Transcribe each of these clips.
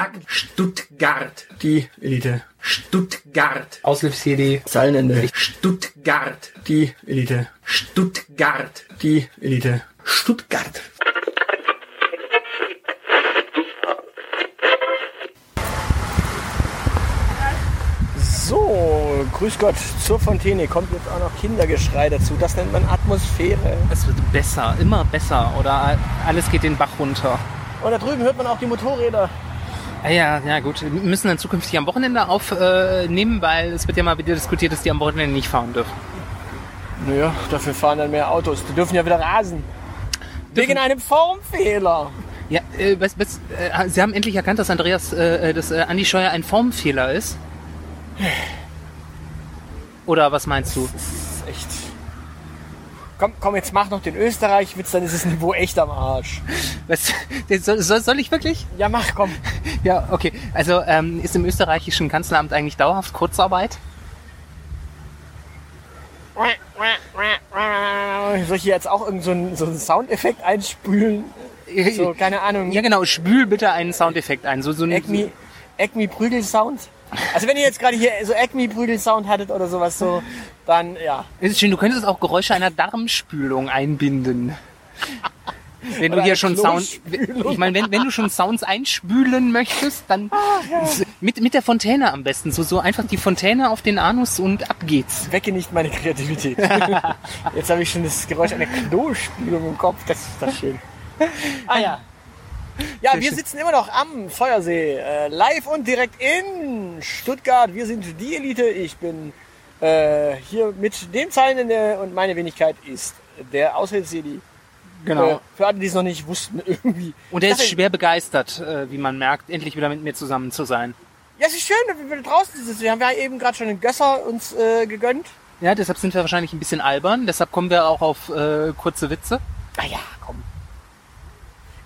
Sag Stuttgart. Die Elite. Stuttgart. Aushilfs-CD. Zeilenende. Stuttgart. Die Elite. Stuttgart. Die Elite. Stuttgart. So, grüß Gott, zur Fontäne kommt jetzt auch noch Kindergeschrei dazu. Das nennt man Atmosphäre. Es wird besser, immer besser. Oder alles geht den Bach runter. Und da drüben hört man auch die Motorräder. Ah Ja, ja, gut. Wir müssen dann zukünftig am Wochenende aufnehmen, weil es wird ja mal wieder diskutiert, dass die am Wochenende nicht fahren dürfen. Naja, dafür fahren dann mehr Autos. Die dürfen ja wieder rasen. Wegen einem Formfehler. Ja, äh, was, was, äh, Sie haben endlich erkannt, dass Andreas, äh, dass äh, Andi Scheuer ein Formfehler ist? Oder was meinst du? Das ist echt. Komm, komm, jetzt mach noch den Österreich-Witz, dann ist das Niveau echt am Arsch. Was, soll, soll, ich wirklich? Ja, mach, komm. Ja, okay. Also ähm, ist im österreichischen Kanzleramt eigentlich dauerhaft Kurzarbeit? Soll ich hier jetzt auch irgendeinen so einen, so einen Soundeffekt einspülen? So, keine Ahnung. Ja, genau. Spül bitte einen Soundeffekt ein. So, so ein, Acme, Acme Prügel-Sound. Also wenn ihr jetzt gerade hier so Acme Prügel-Sound hattet oder sowas so, dann ja. Es ist schön, du könntest auch Geräusche einer Darmspülung einbinden. Wenn Oder du hier schon Sound, ich meine, wenn, wenn du schon Sounds einspülen möchtest, dann mit, mit der Fontäne am besten. So, so einfach die Fontäne auf den Anus und ab geht's. Wecke nicht meine Kreativität. Jetzt habe ich schon das Geräusch einer Klospülung im Kopf. Das ist das schön. Ah ja. Ja, wir sitzen immer noch am Feuersee, äh, live und direkt in Stuttgart. Wir sind die Elite. Ich bin äh, hier mit dem Zeilenende und meine Wenigkeit ist der Aushilfsjedi. Äh, für alle, die es noch nicht wussten, irgendwie. Und er ist schwer begeistert, äh, wie man merkt, endlich wieder mit mir zusammen zu sein. Ja, es ist schön, dass wir draußen sitzen. Wir haben ja eben gerade schon einen Gösser uns äh, gegönnt. Ja, deshalb sind wir wahrscheinlich ein bisschen albern. Deshalb kommen wir auch auf äh, kurze Witze. Ah ja, komm.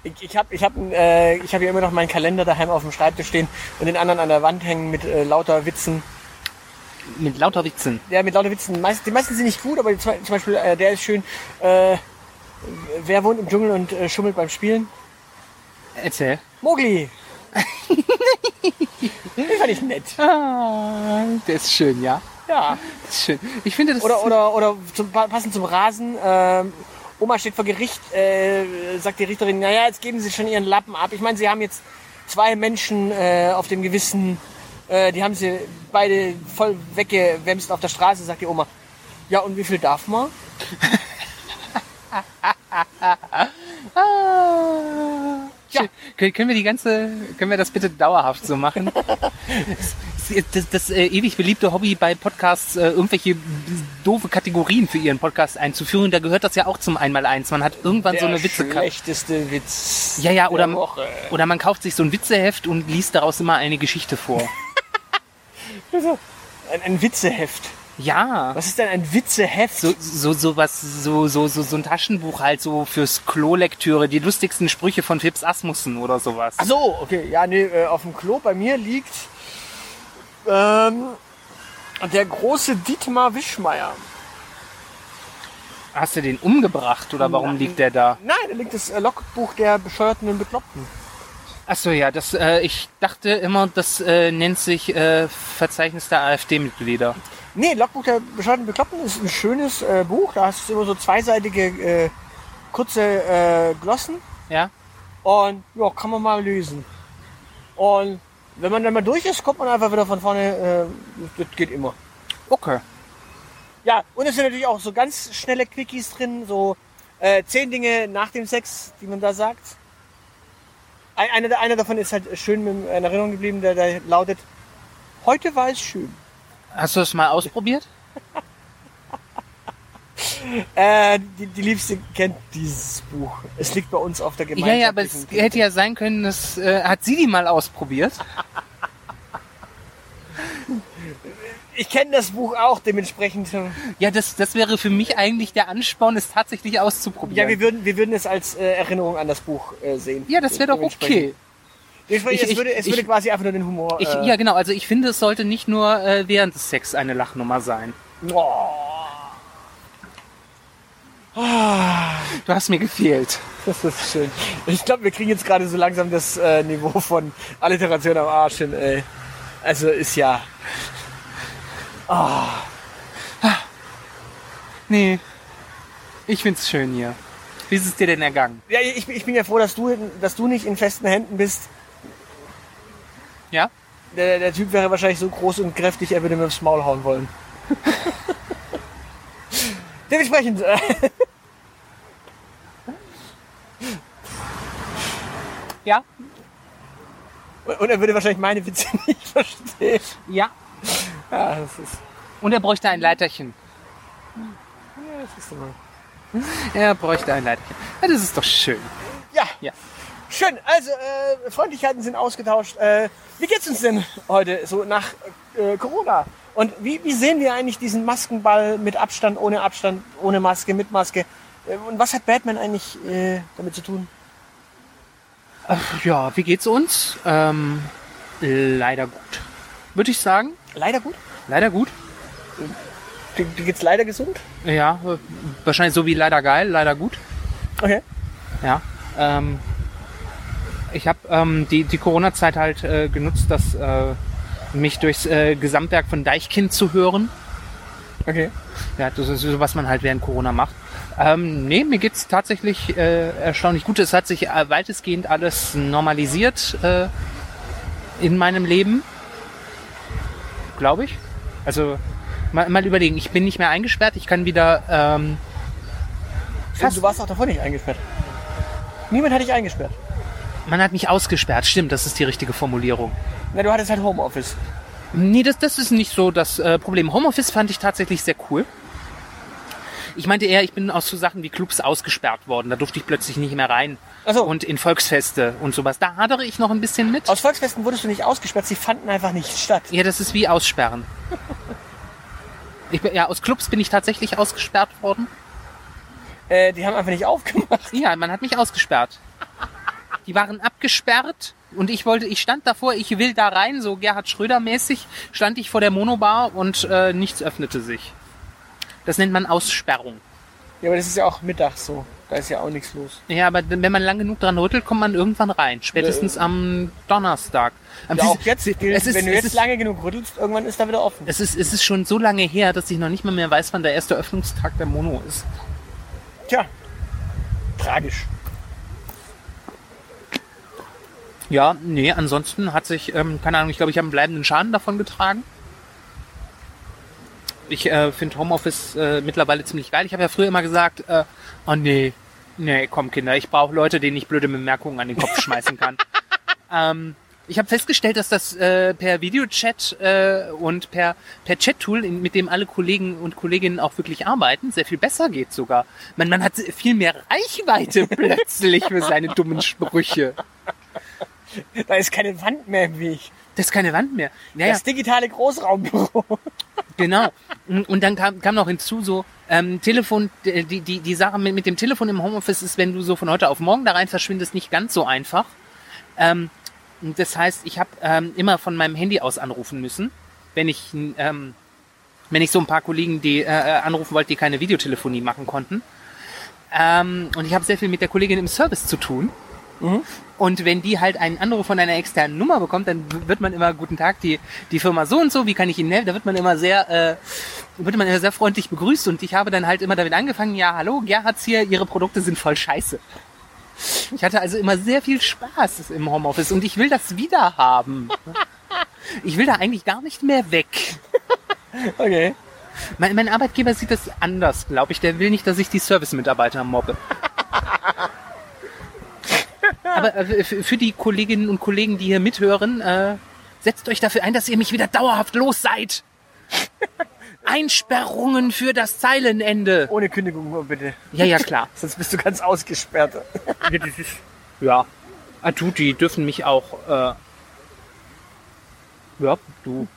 Ich, ich habe ich hab, äh, ich hab hier immer noch meinen Kalender daheim auf dem Schreibtisch stehen und den anderen an der Wand hängen mit äh, lauter Witzen. Mit lauter Witzen. Ja, mit lauter Witzen. Meist, die meisten sind nicht gut, aber zum Beispiel äh, der ist schön. Äh, wer wohnt im Dschungel und äh, schummelt beim Spielen? Erzähl. Mogli. den fand ich nett. Ah, der ist schön, ja. Ja. Das ist schön. Ich finde das. Oder, oder, oder zum, passend zum Rasen. ähm, Oma steht vor Gericht, äh, sagt die Richterin, naja, jetzt geben Sie schon Ihren Lappen ab. Ich meine, Sie haben jetzt zwei Menschen äh, auf dem Gewissen, äh, die haben Sie beide voll weggewämst auf der Straße, sagt die Oma. Ja, und wie viel darf man? Ja. Können wir die ganze, können wir das bitte dauerhaft so machen? Das, das, äh, ewig beliebte Hobby bei Podcasts, äh, irgendwelche doofe Kategorien für ihren Podcast einzuführen, da gehört das ja auch zum Einmaleins. Man hat irgendwann so eine Witze. schlechteste Witz Ja, ja, oder, der Woche. oder man kauft sich so ein Witzeheft und liest daraus immer eine Geschichte vor. Ein, ein Witzeheft. Ja. Was ist denn ein Witzeheft? So, so, so was, so, so, so, so ein Taschenbuch halt so fürs Klo-Lektüre, die lustigsten Sprüche von Fips Asmussen oder sowas. Ach so, okay. Ja, nee, äh, auf dem Klo bei mir liegt ähm, der große Dietmar Wischmeier. Hast du den umgebracht oder warum Nein. liegt der da? Nein, da liegt das äh, Logbuch der Bescheuerten und Bekloppten. Achso, ja, das, äh, ich dachte immer, das äh, nennt sich äh, Verzeichnis der AfD-Mitglieder. Nee, Logbuch der Bescheuerten und Bekloppten ist ein schönes äh, Buch. Da hast du immer so zweiseitige, äh, kurze äh, Glossen. Ja? Und ja, kann man mal lesen. Und wenn man dann mal durch ist, kommt man einfach wieder von vorne. Äh, das geht immer. Okay. Ja, und es sind natürlich auch so ganz schnelle Quickies drin, so äh, zehn Dinge nach dem Sex, die man da sagt. Ein, einer, einer davon ist halt schön in Erinnerung geblieben, der, der lautet, heute war es schön. Hast du das mal ausprobiert? Äh, die, die Liebste kennt dieses Buch. Es liegt bei uns auf der Ja, ja, aber es hätte ja sein können, das äh, hat sie die mal ausprobiert. Ich kenne das Buch auch dementsprechend. Ja, das, das wäre für mich eigentlich der Ansporn, es tatsächlich auszuprobieren. Ja, wir würden, wir würden es als äh, Erinnerung an das Buch äh, sehen. Ja, das wäre doch okay. Dementsprechend, Ich- es würde, es ich- würde quasi einfach nur den Humor. Ich, äh, ja, genau. Also ich finde, es sollte nicht nur äh, während des Sex eine Lachnummer sein. Oh, Du hast mir gefehlt. das ist schön. Ich glaube, wir kriegen jetzt gerade so langsam das äh, Niveau von Alliteration am Arsch hin, ey. Also ist ja. Nee. Ich find's schön hier. Wie ist es dir denn ergangen? Ja, ich, bin- ich bin ja froh, dass du, dass du nicht in festen Händen bist. Ja? Der, der Typ wäre wahrscheinlich so groß und kräftig, er würde mir aufs Maul hauen wollen. Dementsprechend. Äh, Ja? und er würde wahrscheinlich meine Witze nicht verstehen. Ja. Ja, das ist. Und er bräuchte ein Leiterchen. Ja, das ist immer. Er bräuchte ein Leiterchen. Ja, das ist doch schön. Ja, Ja. schön. Also, äh, Freundlichkeiten sind ausgetauscht. Äh, wie geht's uns denn heute so nach äh, Corona? Und wie, wie sehen wir eigentlich diesen Maskenball mit Abstand, ohne Abstand, ohne Maske, mit Maske? Äh, Und was hat Batman eigentlich äh, damit zu tun? Ach, ja, wie geht's uns? Ähm, leider gut. Würde ich sagen. Leider gut. Leider gut. Dir dir geht's leider gesund? Ja, äh, wahrscheinlich so wie leider geil, leider gut. Okay. Ja. Ähm, ich habe ähm, die, die Corona-Zeit halt äh, genutzt, das, äh, mich durchs äh, Gesamtwerk von Deichkind zu hören. Okay. Ja, das ist so, was man halt während Corona macht. Ähm, nee, mir geht's tatsächlich äh, erstaunlich gut. Es hat sich äh, weitestgehend alles normalisiert äh, in meinem Leben. Glaube ich. Also mal, mal überlegen, ich bin nicht mehr eingesperrt, ich kann wieder ähm, Du warst auch davor nicht eingesperrt. Niemand hat dich eingesperrt. Man hat mich ausgesperrt, stimmt, das ist die richtige Formulierung. Na, du hattest halt Homeoffice. Nee, das, das ist nicht so das äh, Problem. Homeoffice fand ich tatsächlich sehr cool. Ich meinte eher, ich bin aus so Sachen wie Clubs ausgesperrt worden. Da durfte ich plötzlich nicht mehr rein. Ach so. Und in Volksfeste und sowas. Da hadere ich noch ein bisschen mit. Aus Volksfesten wurdest du nicht ausgesperrt, sie fanden einfach nicht statt. Ja, das ist wie Aussperren. Ich bin, ja, aus Clubs bin ich tatsächlich ausgesperrt worden. Äh, die haben einfach nicht aufgemacht. Ja, man hat mich ausgesperrt. Die waren abgesperrt und ich wollte, ich stand davor, ich will da rein, so Gerhard Schröder mäßig, stand ich vor der Monobar und äh, nichts öffnete sich. Das nennt man Aussperrung. Ja, aber das ist ja auch mittags so. Da ist ja auch nichts los. Ja, aber wenn man lang genug dran rüttelt, kommt man irgendwann rein. Spätestens am Donnerstag. Am Ja, auch jetzt gilt, es ist, wenn du jetzt ist, lange genug rüttelst, irgendwann ist da wieder offen. es ist, es ist schon so lange her, dass ich noch nicht mal mehr weiß, wann der erste Öffnungstag der Mono ist. Tja, tragisch. Ja, nee, ansonsten hat sich, ähm, keine Ahnung, ich glaube, ich habe einen bleibenden Schaden davon getragen. Ich äh, finde Homeoffice äh, mittlerweile ziemlich geil. Ich habe ja früher immer gesagt, äh, oh nee, nee, komm Kinder, ich brauche Leute, denen ich blöde Bemerkungen an den Kopf schmeißen kann. ähm, ich habe festgestellt, dass das äh, per Videochat äh, und per, per Chat-Tool, mit dem alle Kollegen und Kolleginnen auch wirklich arbeiten, sehr viel besser geht sogar. Man, man hat viel mehr Reichweite plötzlich für seine dummen Sprüche. Da ist keine Wand mehr im Weg. Das ist keine Wand mehr. Naja, Das digitale Großraumbüro. genau. Und dann kam, kam noch hinzu so, ähm, Telefon, die, die, die Sache mit, mit dem Telefon im Homeoffice ist, wenn du so von heute auf morgen da rein verschwindest, nicht ganz so einfach. Ähm, das heißt, ich habe ähm, immer von meinem Handy aus anrufen müssen, wenn ich, ähm, wenn ich so ein paar Kollegen, die äh, äh, anrufen wollte, die keine Videotelefonie machen konnten. Ähm, und ich habe sehr viel mit der Kollegin im Service zu tun. Und wenn die halt einen Anruf von einer externen Nummer bekommt, dann wird man immer, guten Tag, die, die Firma so und so, wie kann ich Ihnen helfen? Da wird man immer sehr, äh, wird man immer sehr freundlich begrüßt und ich habe dann halt immer damit angefangen, ja, hallo, Gerhards hier, Ihre Produkte sind voll scheiße. Ich hatte also immer sehr viel Spaß im Homeoffice und ich will das wieder haben. Ich will da eigentlich gar nicht mehr weg. Okay. Mein, mein Arbeitgeber sieht das anders, glaube ich. Der will nicht, dass ich die Service-Mitarbeiter mobbe. Aber äh, für die Kolleginnen und Kollegen, die hier mithören, äh, setzt euch dafür ein, dass ihr mich wieder dauerhaft los seid. Einsperrungen für das Zeilenende. Ohne Kündigung nur bitte. Ja, ja, klar. Sonst bist du ganz ausgesperrt. Ja. Ah, du, die dürfen mich auch, äh, ja, du.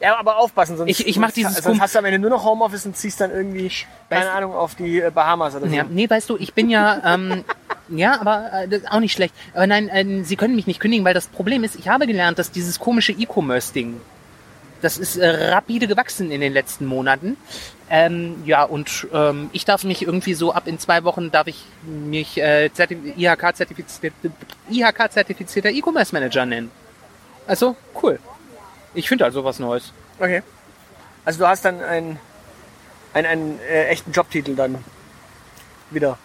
Ja, aber aufpassen, sonst, Ich- ich mach dieses sonst Kum- hast du am Ende nur noch Homeoffice und ziehst dann irgendwie, keine Weißt- Ahnung, auf die äh, Bahamas oder so. Ja, nee, weißt du, ich bin ja, ähm, ja, aber äh, das ist auch nicht schlecht. Aber nein, äh, Sie können mich nicht kündigen, weil das Problem ist, ich habe gelernt, dass dieses komische E-Commerce-Ding, das ist äh, rapide gewachsen in den letzten Monaten. Ähm, ja, und ähm, ich darf mich irgendwie so ab in zwei Wochen darf ich mich äh, zertif- IHK-zertifiziert, IHK-zertifizierter E-Commerce-Manager nennen. Also, cool. Ich finde also was Neues. Okay. Also du hast dann einen, einen, einen äh, echten Jobtitel dann wieder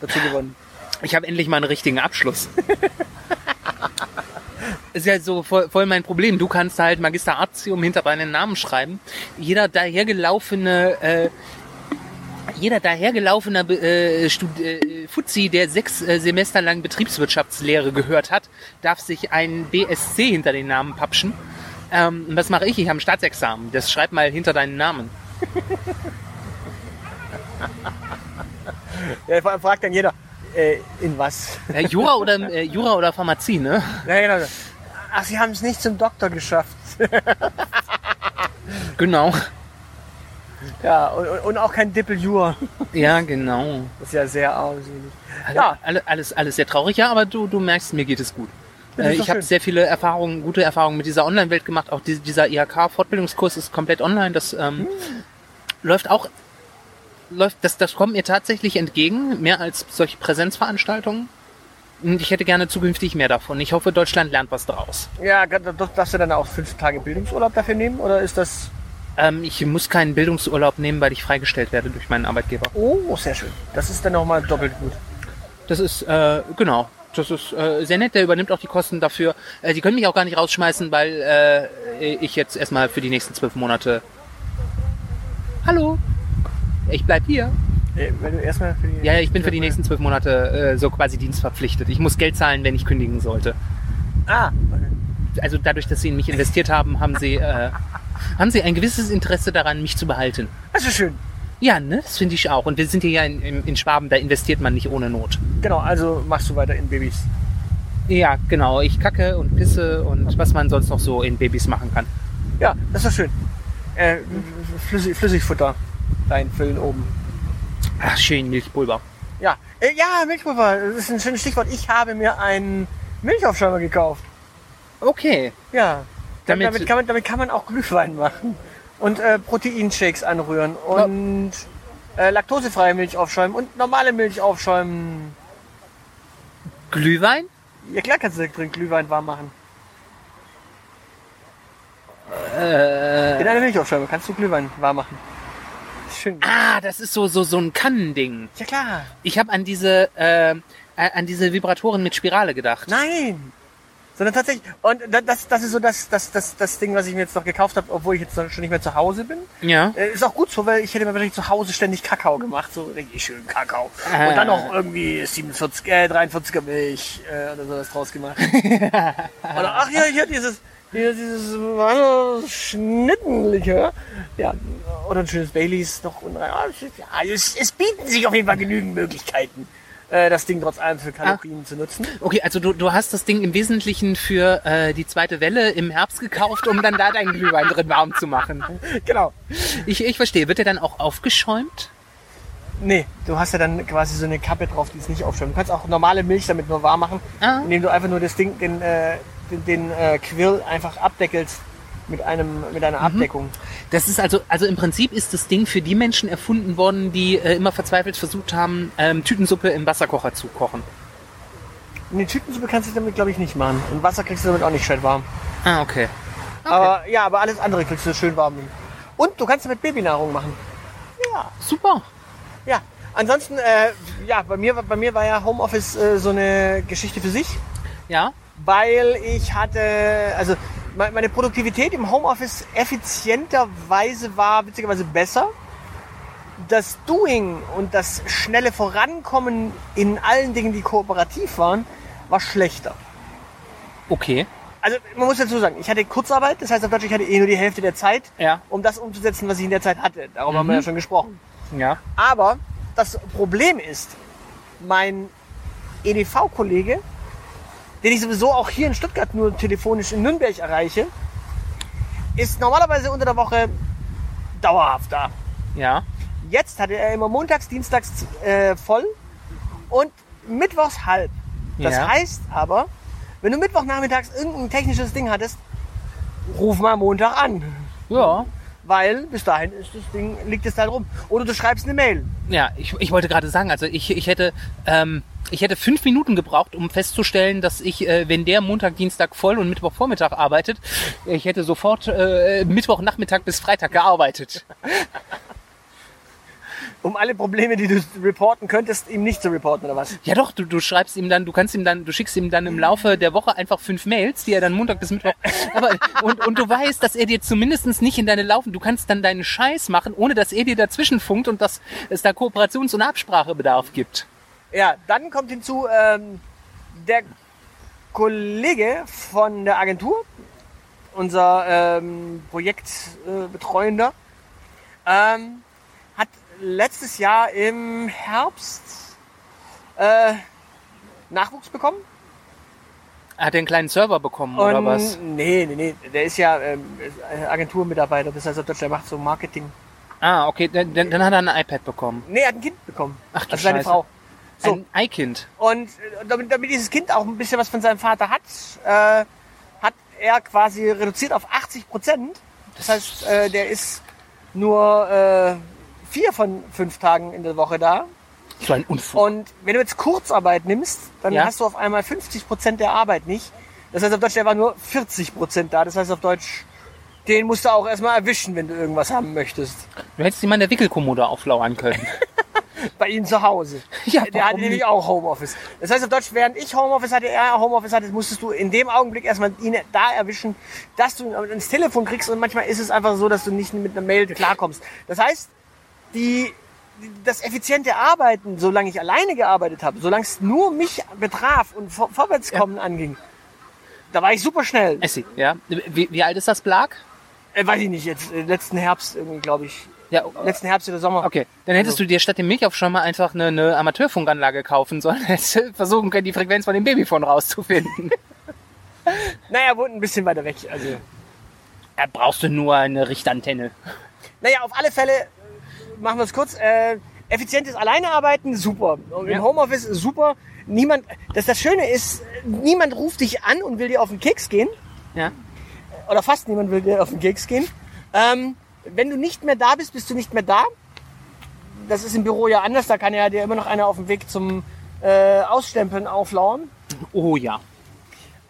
dazu gewonnen. Ich habe endlich mal einen richtigen Abschluss. ist ja so voll, voll mein Problem. Du kannst halt Magister Artium hinter deinen Namen schreiben. Jeder dahergelaufene, äh, jeder dahergelaufene äh, Stud äh, Fuzzi, der sechs äh, Semester lang Betriebswirtschaftslehre gehört hat, darf sich ein BSc hinter den Namen papschen. Ähm, was mache ich? Ich habe ein Staatsexamen. Das schreib mal hinter deinen Namen. Ja, vor allem fragt dann jeder, äh, in was? Äh, Jura oder äh, Jura oder Pharmazie, ne? Ja, genau. Ach, sie haben es nicht zum Doktor geschafft. Genau. Ja, und, und- auch kein Dippel-Jur. Ja, genau. Das ist ja sehr armselig. Ja, Ja, alle- alles, alles sehr traurig, ja, aber du, du merkst, mir geht es gut. Äh, ich habe sehr viele Erfahrungen, gute Erfahrungen mit dieser Online-Welt gemacht. Auch die, dieser IHK-Fortbildungskurs ist komplett online. Das ähm, Hm. läuft auch, läuft, das, das kommt mir tatsächlich entgegen, mehr als solche Präsenzveranstaltungen. Und ich hätte gerne zukünftig mehr davon. Ich hoffe, Deutschland lernt was daraus. Ja, da- da- darfst du dann auch fünf Tage Bildungsurlaub dafür nehmen? Oder ist das... Ähm, ich muss keinen Bildungsurlaub nehmen, weil ich freigestellt werde durch meinen Arbeitgeber. Oh, sehr schön. Das ist dann nochmal doppelt gut. Das ist, äh, genau. Das ist äh, sehr nett, der übernimmt auch die Kosten dafür. Äh, die können mich auch gar nicht rausschmeißen, weil äh, ich jetzt erstmal für die nächsten zwölf Monate. Hallo! Ich bleib hier. Äh, Wenn du erstmal für die... Ja, ich bin für die nächsten zwölf Monate äh, so quasi dienstverpflichtet. Ich muss Geld zahlen, wenn ich kündigen sollte. Ah, Also dadurch, dass sie in mich investiert haben, haben sie, äh, haben sie ein gewisses Interesse daran, mich zu behalten. das ist schön. Ja, ne? Das finde ich auch. Und wir sind hier ja in, in, Schwaben, da investiert man nicht ohne Not. Genau, also machst du weiter in Babys. Ja, genau. Ich kacke und pisse und was man sonst noch so in Babys machen kann. Ja, das ist schön. Äh, Flüssig, Flüssigfutter reinfüllen oben. Ach, schön, Milchpulver. Ja, äh, ja, Milchpulver, das ist ein schönes Stichwort. Ich habe mir einen Milchaufschäumer gekauft. Okay. Ja, damit, Damit- damit, kann, man, damit kann man auch Glühwein machen. Und äh, Proteinshakes anrühren. Und äh, laktosefreie Milch aufschäumen und normale Milch aufschäumen. Glühwein? Ja klar kannst du drin Glühwein warm machen. Äh, In einer Milchaufschäumer kannst du Glühwein warm machen. Schön. ah, das ist so, so, so ein Kannending. Ja klar. Ich habe an diese, äh, an diese Vibratoren mit Spirale gedacht. Nein! Sondern tatsächlich, und da- das, das ist so das, das, das, das Ding, was ich mir jetzt noch gekauft habe, obwohl ich jetzt schon nicht mehr zu Hause bin. Ja. Äh, ist auch gut so, weil ich hätte mir wahrscheinlich zu Hause ständig Kakao gemacht, so richtig schön Kakao. Ah. Und dann noch irgendwie 47, äh, 43er Milch äh, oder sowas draus gemacht. oder ach ja, hier dieses, hier dieses Schnittenlikör. Ja, oder ein schönes Baileys noch. Und, ja, es, es bieten sich auf jeden Fall genügend Möglichkeiten, äh, das Ding trotz allem für Kalorien zu nutzen. Okay, also du, du hast das Ding im Wesentlichen für äh, die zweite Welle im Herbst gekauft, um dann da deinen Glühwein drin warm zu machen. Genau. Ich, ich verstehe. Wird der dann auch aufgeschäumt? Nee, du hast ja dann quasi so eine Kappe drauf, die es nicht aufschäumt. Du kannst auch normale Milch damit nur warm machen, Ah. indem du einfach nur das Ding, den, äh, den, den äh, Quill einfach abdeckelst mit einem mit einer Abdeckung. Das ist also, also im Prinzip ist das Ding für die Menschen erfunden worden, die äh, immer verzweifelt versucht haben, ähm, Tütensuppe im Wasserkocher zu kochen. Eine Tütensuppe kannst du damit, glaube ich, nicht machen. Und Wasser kriegst du damit auch nicht schön warm. Ah, okay. Aber ja, aber alles andere kriegst du schön warm. Und du kannst damit Babynahrung machen. Ja. Super. Ja. Ansonsten, äh, ja, bei mir, bei mir war ja Homeoffice äh, so eine Geschichte für sich. Ja. weil ich hatte, also meine Produktivität im Homeoffice effizienterweise war witzigerweise besser. Das Doing und das schnelle Vorankommen in allen Dingen, die kooperativ waren, war schlechter. Okay. Also man muss dazu sagen, ich hatte Kurzarbeit, das heißt auf Deutsch, ich hatte eh nur die Hälfte der Zeit, Ja. um das umzusetzen, was ich in der Zeit hatte. Darüber haben wir ja schon gesprochen. Ja. Aber das Problem ist, mein EDV-Kollege, den ich sowieso auch hier in Stuttgart nur telefonisch in Nürnberg erreiche, ist normalerweise unter der Woche dauerhaft da. Ja. Jetzt hatte er immer montags, dienstags äh, voll und mittwochs halb. Das Ja. heißt aber, wenn du Mittwochnachmittags irgendein technisches Ding hattest, ruf mal Montag an. Ja. Weil bis dahin ist das Ding, liegt es da rum. Oder du schreibst eine Mail. Ja, ich, ich wollte gerade sagen, also ich, ich hätte ähm, ich hätte fünf Minuten gebraucht, um festzustellen, dass ich, äh, wenn der Montag, Dienstag voll und Mittwochvormittag arbeitet, ich hätte sofort äh, Mittwochnachmittag bis Freitag gearbeitet. Um alle Probleme, die du reporten könntest, ihm nicht zu reporten, oder was? Ja doch, du, du schreibst ihm dann, du kannst ihm dann, du schickst ihm dann im Laufe der Woche einfach fünf Mails, die er dann Montag bis Mittwoch. Aber, und, und du weißt, dass er dir zumindest nicht in deine Laufen, du kannst dann deinen Scheiß machen, ohne dass er dir dazwischen funkt und dass es da Kooperations- und Absprachebedarf gibt. Ja, dann kommt hinzu ähm, der Kollege von der Agentur, unser ähm, Projektbetreuender, äh, ähm, letztes Jahr im Herbst äh, Nachwuchs bekommen. Er hat er einen kleinen Server bekommen oder Und- was? Nee, nee, nee. Der ist ja ähm, Agenturmitarbeiter. Das heißt, der macht so Marketing. Ah, okay, dann, dann dann hat er ein iPad bekommen. Nee, er hat ein Kind bekommen. Ach du also seine Scheiße. Frau. So. Ein Eikind. Und äh, damit, damit dieses Kind auch ein bisschen was von seinem Vater hat, äh, hat er quasi reduziert auf 80 Prozent. Das heißt, äh, der ist nur äh, vier von fünf Tagen in der Woche da. So ein Unfug. Und wenn du jetzt Kurzarbeit nimmst, dann Ja. hast du auf einmal 50 Prozent der Arbeit nicht. Das heißt auf Deutsch, der war nur 40 Prozent da. Das heißt auf Deutsch, den musst du auch erstmal erwischen, wenn du irgendwas haben möchtest. Du hättest ihm mal in der Wickelkommode auflauern können. Bei ihm zu Hause. Ja, der hatte nämlich auch Homeoffice. Das heißt auf Deutsch, während ich Homeoffice hatte, er Homeoffice hatte, musstest du in dem Augenblick erstmal ihn da erwischen, dass du ihn ins Telefon kriegst und manchmal ist es einfach so, dass du nicht mit einer Mail klarkommst. Das heißt, die, das effiziente Arbeiten, solange ich alleine gearbeitet habe, solange es nur mich betraf und vor, Vorwärtskommen anging, da war ich super schnell. Essi, ja. Wie, wie alt ist das Blag? Äh, weiß ich nicht, jetzt äh, letzten Herbst irgendwie, glaube ich. Ja, Letzten Herbst oder Sommer. okay. Dann hättest du dir statt dem Milchaufschäumer einfach eine, eine Amateurfunkanlage kaufen sollen. Hättest versuchen können, die Frequenz von dem Babyphone rauszufinden. Naja, wohnt ein bisschen weiter weg. Also. Da brauchst du nur eine Richtantenne. Naja, auf alle Fälle, machen wir es kurz, äh, effizientes Alleinearbeiten, super. Und Ja. Im Homeoffice, super. Niemand, das, das Schöne ist, niemand ruft dich an und will dir auf den Keks gehen. Ja. Oder fast niemand will dir auf den Keks gehen. Ähm, wenn du nicht mehr da bist, bist du nicht mehr da. Das ist im Büro ja anders, da kann ja dir immer noch einer auf dem Weg zum äh, Ausstempeln auflauern. Oh ja.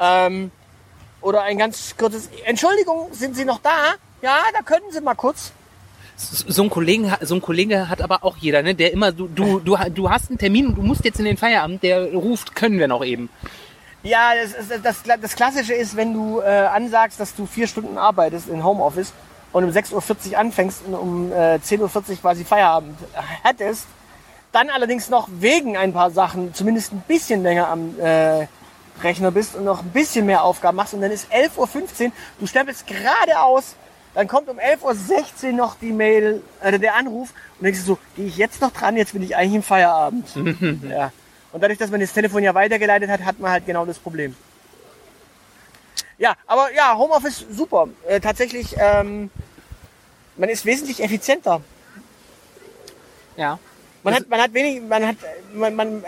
Ähm, oder ein ganz kurzes, Entschuldigung, sind Sie noch da? Ja, da können Sie mal kurz. So ein Kollegen, so ein Kollege hat aber auch jeder, ne? Der immer, du, du, du, ha- du hast einen Termin und du musst jetzt in den Feierabend, der ruft, können wir noch eben. Ja, das, das, das, das Klassische ist, wenn du äh, ansagst, dass du vier Stunden arbeitest in Homeoffice und um 6.40 Uhr anfängst und um äh, 10.40 Uhr quasi Feierabend hättest, dann allerdings noch wegen ein paar Sachen zumindest ein bisschen länger am äh, Rechner bist und noch ein bisschen mehr Aufgaben machst und dann ist 11.15 Uhr, du stempelst gerade aus, dann kommt um 11.16 Uhr noch die Mail, äh, der Anruf und denkst du so, gehe ich jetzt noch dran, jetzt bin ich eigentlich im Feierabend. ja. Und dadurch, dass man das Telefon ja weitergeleitet hat, hat man halt genau das Problem. Ja, aber ja, Homeoffice super. Äh, tatsächlich, ähm, man ist wesentlich effizienter. Ja. Man hat, man hat wenig, man hat, man, man,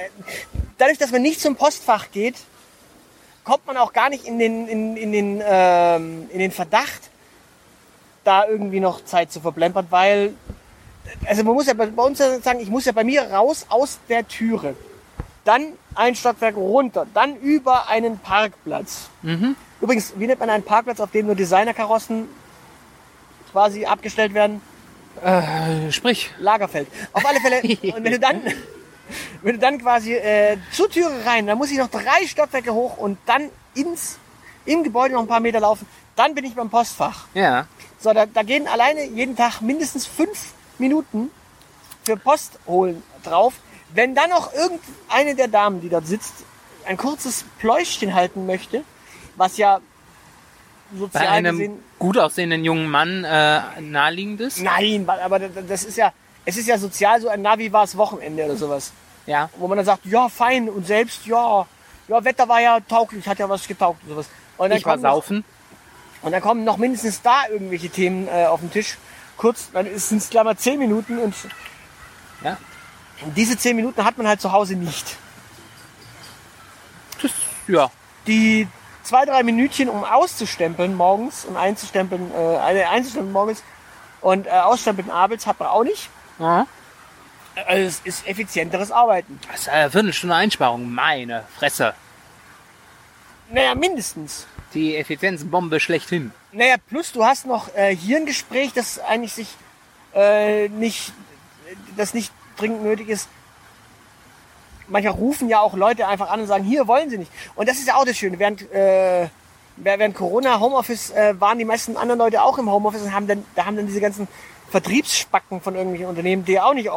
dadurch, dass man nicht zum Postfach geht, kommt man auch gar nicht in den, in, in den, ähm, in den Verdacht, da irgendwie noch Zeit zu verplempern, weil, also man muss ja bei, bei uns sagen, ich muss ja bei mir raus aus der Türe, dann ein Stockwerk runter, dann über einen Parkplatz. Übrigens, wie nennt man einen Parkplatz, auf dem nur Designerkarossen quasi abgestellt werden? Äh, sprich. Lagerfeld. Auf alle Fälle. Und wenn du dann, wenn du dann quasi äh, zur Türe rein, dann muss ich noch drei Stockwerke hoch und dann ins, im Gebäude noch ein paar Meter laufen. Dann bin ich beim Postfach. Ja. So, da, da gehen alleine jeden Tag mindestens fünf Minuten für Post holen drauf. Wenn dann noch irgendeine der Damen, die dort sitzt, ein kurzes Pläuschchen halten möchte, was ja Bei sozial einem gesehen gut aussehenden jungen Mann äh, naheliegend ist. Nein, aber das ist ja, es ist ja sozial so ein Navi war es Wochenende oder sowas. Ja. Wo man dann sagt, ja, fein und selbst, ja, ja, Wetter war ja tauglich, hat ja was getaugt und sowas. Und dann Ich war noch- saufen. Und dann kommen noch mindestens da irgendwelche Themen äh, auf den Tisch. Kurz, dann sind es gleich mal zehn Minuten und Ja. diese zehn Minuten hat man halt zu Hause nicht. Das, ja. Die zwei, drei Minütchen, um auszustempeln morgens und einzustempeln, äh, einzustempeln morgens und äh, ausstempeln abends hat man auch nicht. Aha. Also es ist effizienteres Arbeiten. Das ist eine Viertelstunde Einsparung. Meine Fresse. Naja, mindestens. Die Effizienzbombe schlechthin. Naja, plus du hast noch äh, hier ein Gespräch, das eigentlich sich äh, nicht, das nicht dringend nötig ist. Manchmal rufen ja auch Leute einfach an und sagen, hier wollen sie nicht. Und das ist ja auch das Schöne. Während, äh, während Corona Homeoffice äh, waren die meisten anderen Leute auch im Homeoffice und haben dann, da haben dann diese ganzen Vertriebsspacken von irgendwelchen Unternehmen die auch nicht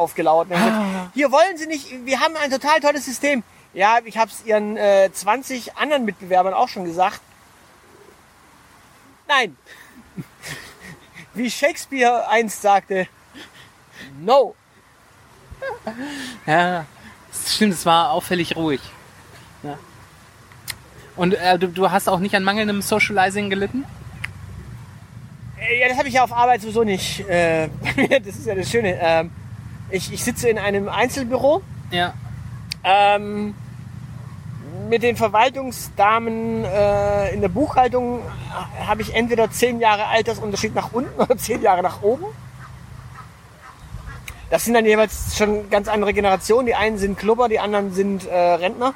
haben gesagt, hier wollen sie nicht, wir haben ein total tolles System. Ja, ich habe es ihren äh, 20 anderen Mitbewerbern auch schon gesagt. Nein. Wie Shakespeare einst sagte, no. Ja, das stimmt, es war auffällig ruhig. Ja. Und äh, du, du hast auch nicht an mangelndem Socializing gelitten? Äh, Ja, das habe ich ja auf Arbeit sowieso nicht. Äh, das ist ja das Schöne. Ähm, ich, ich sitze in einem Einzelbüro Ja. ähm, mit den Verwaltungsdamen äh, in der Buchhaltung äh, habe ich entweder zehn Jahre Altersunterschied nach unten oder zehn Jahre nach oben. Das sind dann jeweils schon ganz andere Generationen. Die einen sind Klubber, die anderen sind äh, Rentner.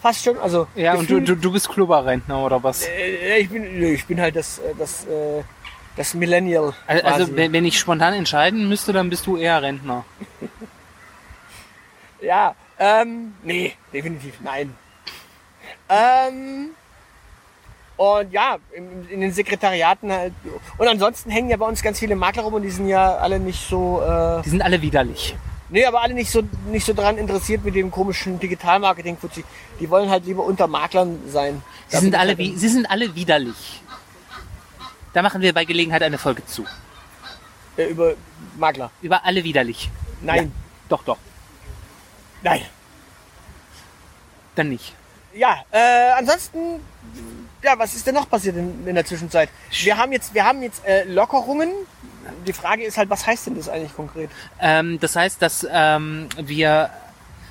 Fast schon. Also Ja, und du, du, du bist Klubberrentner oder was? Äh, ich bin, ich bin halt das, äh, das, äh, das Millennial. Also, also wenn ich spontan entscheiden müsste, dann bist du eher Rentner. Ja, ähm, nee, definitiv nein. Ähm, und ja, in, in den Sekretariaten halt. Und ansonsten hängen ja bei uns ganz viele Makler rum und die sind ja alle nicht so, äh, Die sind alle widerlich. nee, aber alle nicht so, nicht so dran interessiert mit dem komischen Digitalmarketing. Fuzzi. Die wollen halt lieber unter Maklern sein. Sie sind, alle, wie, sie sind alle widerlich. Da machen wir bei Gelegenheit eine Folge zu. Äh, über Makler. Über alle widerlich. Nein, Doch, doch. nein. Dann nicht. Ja, äh, ansonsten, ja, was ist denn noch passiert in, in der Zwischenzeit? Wir haben jetzt, wir haben jetzt äh, Lockerungen. Die Frage ist halt, was heißt denn das eigentlich konkret? Ähm, das heißt, dass ähm, wir,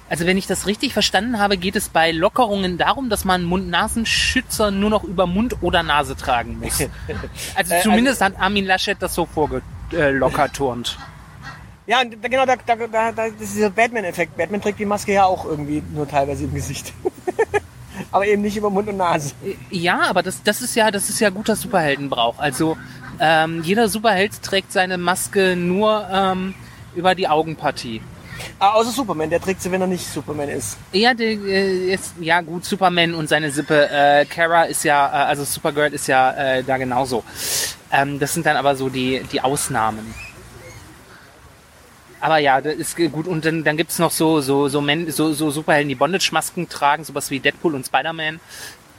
also wenn ich das richtig verstanden habe, geht es bei Lockerungen darum, dass man Mund-Nasenschützer nur noch über Mund oder Nase tragen muss. Also Äh, zumindest hat Armin Laschet das so vorgelockerturnt. Ja, und da, genau, da, da, da das ist dieser Batman-Effekt. Batman trägt die Maske ja auch irgendwie nur teilweise im Gesicht. Aber eben nicht über Mund und Nase. Ja, aber das, das ist ja, das ist ja guter Superheldenbrauch. Also ähm, jeder Superheld trägt seine Maske nur ähm, über die Augenpartie. Ah, außer Superman, der trägt sie, wenn er nicht Superman ist. Ja, der, äh, jetzt, ja gut, Superman und seine Sippe. Äh, Kara ist ja, äh, also Supergirl ist ja äh, da genauso. Ähm, das sind dann aber so die, die Ausnahmen. Aber ja, das ist gut. Und dann, dann gibt's noch so, so, so, Men so, so Superhelden, die Bondage-Masken tragen, sowas wie Deadpool und Spider-Man.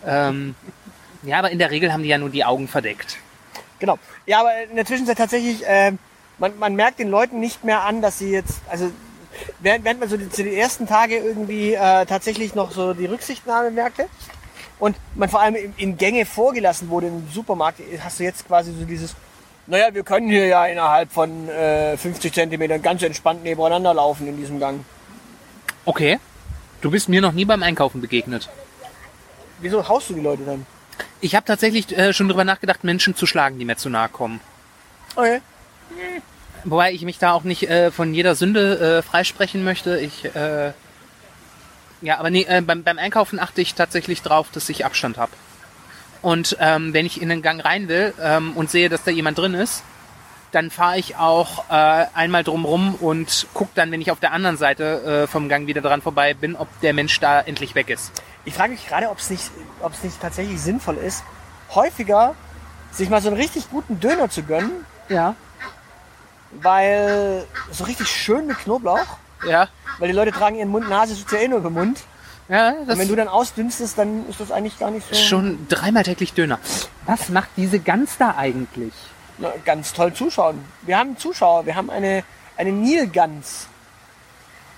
Ähm, ja, aber in der Regel haben die ja nur die Augen verdeckt. Genau. Ja, aber in der Zwischenzeit tatsächlich, äh, man, man merkt den Leuten nicht mehr an, dass sie jetzt, also während, während man so die, die ersten Tage irgendwie äh, tatsächlich noch so die Rücksichtnahme merkte und man vor allem in, in Gänge vorgelassen wurde im Supermarkt, hast du jetzt quasi so dieses, naja, wir können hier ja innerhalb von äh, 50 Zentimetern ganz entspannt nebeneinander laufen in diesem Gang. Okay. Du bist mir noch nie beim Einkaufen begegnet. Wieso haust du die Leute dann? Ich habe tatsächlich äh, schon drüber nachgedacht, Menschen zu schlagen, die mir zu nahe kommen. Okay. Wobei ich mich da auch nicht äh, von jeder Sünde äh, freisprechen möchte. Ich, äh, ja, aber nee, äh, beim, beim Einkaufen achte ich tatsächlich drauf, dass ich Abstand habe. Und ähm, wenn ich in den Gang rein will ähm, und sehe, dass da jemand drin ist, dann fahre ich auch äh, einmal drumrum und guck dann, wenn ich auf der anderen Seite äh, vom Gang wieder dran vorbei bin, ob der Mensch da endlich weg ist. Ich frage mich gerade, ob es nicht, nicht tatsächlich sinnvoll ist, häufiger sich mal so einen richtig guten Döner zu gönnen, Ja. weil so richtig schön mit Knoblauch, Ja. weil die Leute tragen ihren Mund, Nase sitzt ja eh nur über den Mund. Ja, Und wenn du dann ausdünstest, dann ist das eigentlich gar nicht so schon dreimal täglich Döner. Was macht diese Gans da eigentlich? na, ganz toll zuschauen. Wir haben Zuschauer, wir haben eine, eine Nilgans.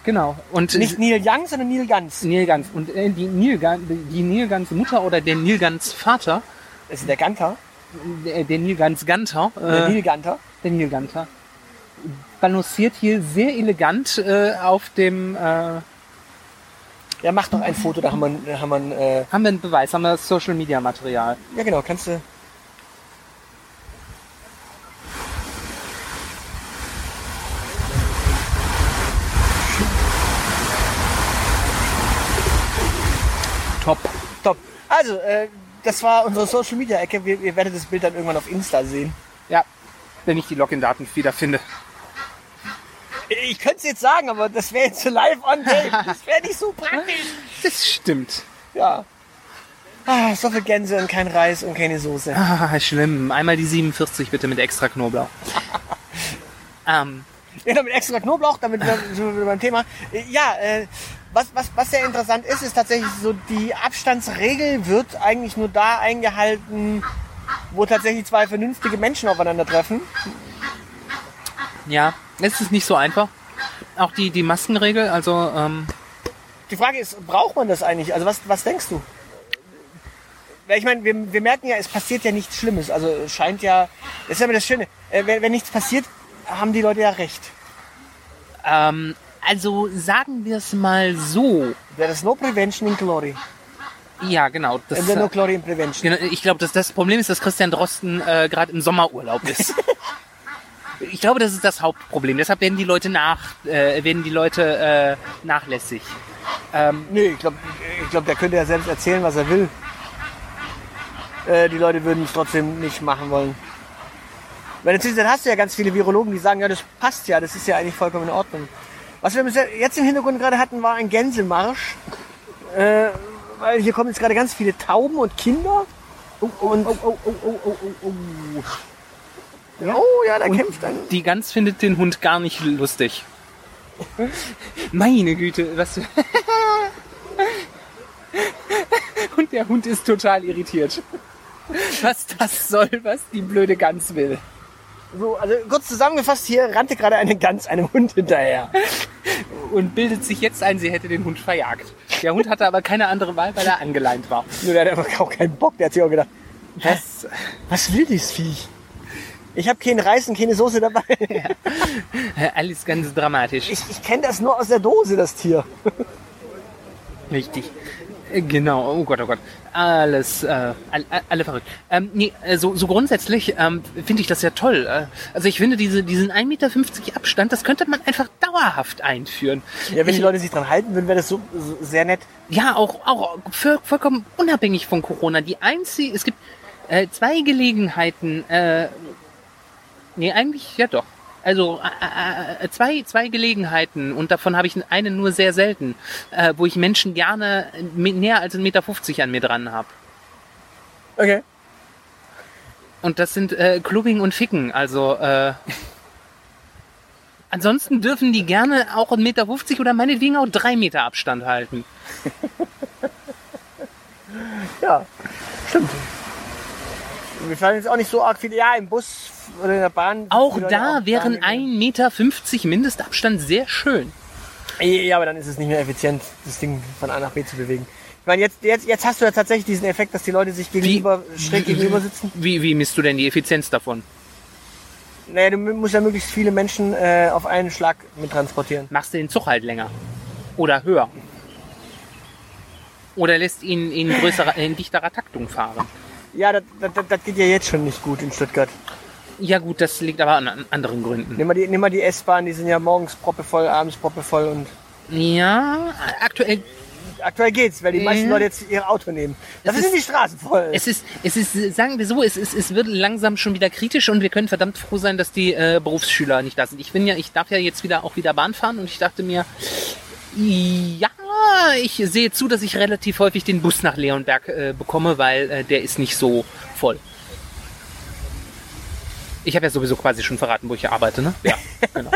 Genau. Und Nicht Neil Young, sondern Nilgans. Nilgans. Und äh, die Nilgans, die Nilgans Mutter oder der Nilgans Vater, Das ist der Ganter. der, der Nilgans Ganter, Der äh, Nilganter. der Nilganter, balanciert hier sehr elegant äh, auf dem, äh, Ja, mach doch ein Foto, da haben wir, haben wir ein, äh, haben wir einen Beweis, haben wir das Social Media Material. ja genau, kannst du. Top. Top. Also, äh, das war unsere Social Media Ecke. Wir, ihr werdet das Bild dann irgendwann auf Insta sehen. Ja, wenn ich die Login-Daten wiederfinde. Ich könnte es jetzt sagen, aber das wäre jetzt so live on tape. Das wäre nicht so praktisch. Das stimmt. Ja. Ah, so viel Gänse und kein Reis und keine Soße. Ah, schlimm. Einmal die 47 bitte mit extra Knoblauch. ähm, Ja, mit extra Knoblauch, damit wir- sind wir beim Thema. Ja, äh, was, was, was sehr interessant ist, ist tatsächlich so, die Abstandsregel wird eigentlich nur da eingehalten, wo tatsächlich zwei vernünftige Menschen aufeinandertreffen. ja, es ist nicht so einfach. Auch die, die Maskenregel, also ähm, Die Frage ist, braucht man das eigentlich? Also was, was denkst du? Weil ich meine, wir, wir merken ja, es passiert ja nichts Schlimmes. Also es scheint ja, das ist ja immer das Schöne, äh, wenn, wenn nichts passiert, haben die Leute ja recht. ähm, also sagen wir es mal so. There is no prevention in glory. Ja, genau. Das, And there no äh, glory in prevention. genau, ich glaube, dass das Problem ist, dass Christian Drosten äh, gerade im Sommerurlaub ist. ich glaube, das ist das Hauptproblem. Deshalb werden die Leute nach, äh, werden die Leute äh, nachlässig. Ähm, Nee, ich glaube, ich glaub, der könnte ja selbst erzählen, was er will. Äh, die Leute würden es trotzdem nicht machen wollen. Weil dann hast du ja ganz viele Virologen, die sagen, ja, das passt ja, das ist ja eigentlich vollkommen in Ordnung. Was wir jetzt im Hintergrund gerade hatten, war ein Gänsemarsch. Äh, weil hier kommen jetzt gerade ganz viele Tauben und Kinder. Und, oh, oh, oh, oh, oh, oh, oh. Oh ja, da kämpft ein. die Gans findet den Hund gar nicht lustig. Meine Güte, was. Und der Hund ist total irritiert. Was das soll, was die blöde Gans will. So, also kurz zusammengefasst, hier rannte gerade eine Gans einem Hund hinterher. Und bildet sich jetzt ein, sie hätte den Hund verjagt. Der Hund hatte aber keine andere Wahl, weil er angeleint war. Nur der hat einfach auch keinen Bock. Der hat sich auch gedacht, was, was will dieses Viech? Ich habe keinen Reis und keine Soße dabei. Äh, Alles ganz dramatisch. Ich, ich kenne das nur aus der Dose, das Tier. Richtig. Äh, Genau, oh Gott, oh Gott. Alles, äh, alle, alle verrückt. Ähm, nee, äh, so, so grundsätzlich ähm, finde ich das ja toll. Äh, also ich finde diese, diesen 1,50 Meter Abstand, das könnte man einfach dauerhaft einführen. Ja, wenn die Leute sich dran halten würden, wäre das so, so sehr nett. ja, auch, auch voll, vollkommen unabhängig von Corona. Die einzige, es gibt äh, zwei Gelegenheiten, äh, nee, eigentlich, ja doch. Also äh, äh, zwei, zwei Gelegenheiten und davon habe ich eine nur sehr selten, äh, wo ich Menschen gerne mi- näher als 1,50 Meter an mir dran habe. Okay. Und das sind äh, Clubbing und Ficken. Also äh, ansonsten dürfen die gerne auch 1,50 Meter oder meinetwegen auch 3 Meter Abstand halten. Ja, stimmt. Wir fallen jetzt auch nicht so arg viele. Ja, im Bus oder in der Bahn. Auch da auch wären gar nicht 1,50 Meter Mindestabstand sehr schön. Ja, aber dann ist es nicht mehr effizient, das Ding von A nach B zu bewegen. Ich meine, jetzt, jetzt, jetzt hast du ja tatsächlich diesen Effekt, dass die Leute sich gegenüber, schräg gegenüber sitzen. Wie, wie misst du denn die Effizienz davon? Naja, du musst ja möglichst viele Menschen äh, auf einen Schlag mit transportieren. Machst du den Zug halt länger? Oder höher? Oder lässt ihn in größerer, in dichterer Taktung fahren? Ja, das, das, das geht ja jetzt schon nicht gut in Stuttgart. Ja gut, das liegt aber an an anderen Gründen. Nimm mal die, nimm mal die S-Bahn, die sind ja morgens proppevoll, abends proppevoll und Ja, aktuell aktuell geht's, weil die meisten. Leute jetzt ihr Auto nehmen. Dafür ist- sind die Straßen voll. Es ist, es ist, sagen wir so, es ist, es wird langsam schon wieder kritisch und wir können verdammt froh sein, dass die äh, Berufsschüler nicht da sind. Ich bin ja, ich darf ja jetzt wieder auch wieder Bahn fahren und ich dachte mir, ja, ich sehe zu, dass ich relativ häufig den Bus nach Leonberg äh, bekomme, weil äh, der ist nicht so voll. Ich habe ja sowieso quasi schon verraten, wo ich hier arbeite, ne? Ja, genau.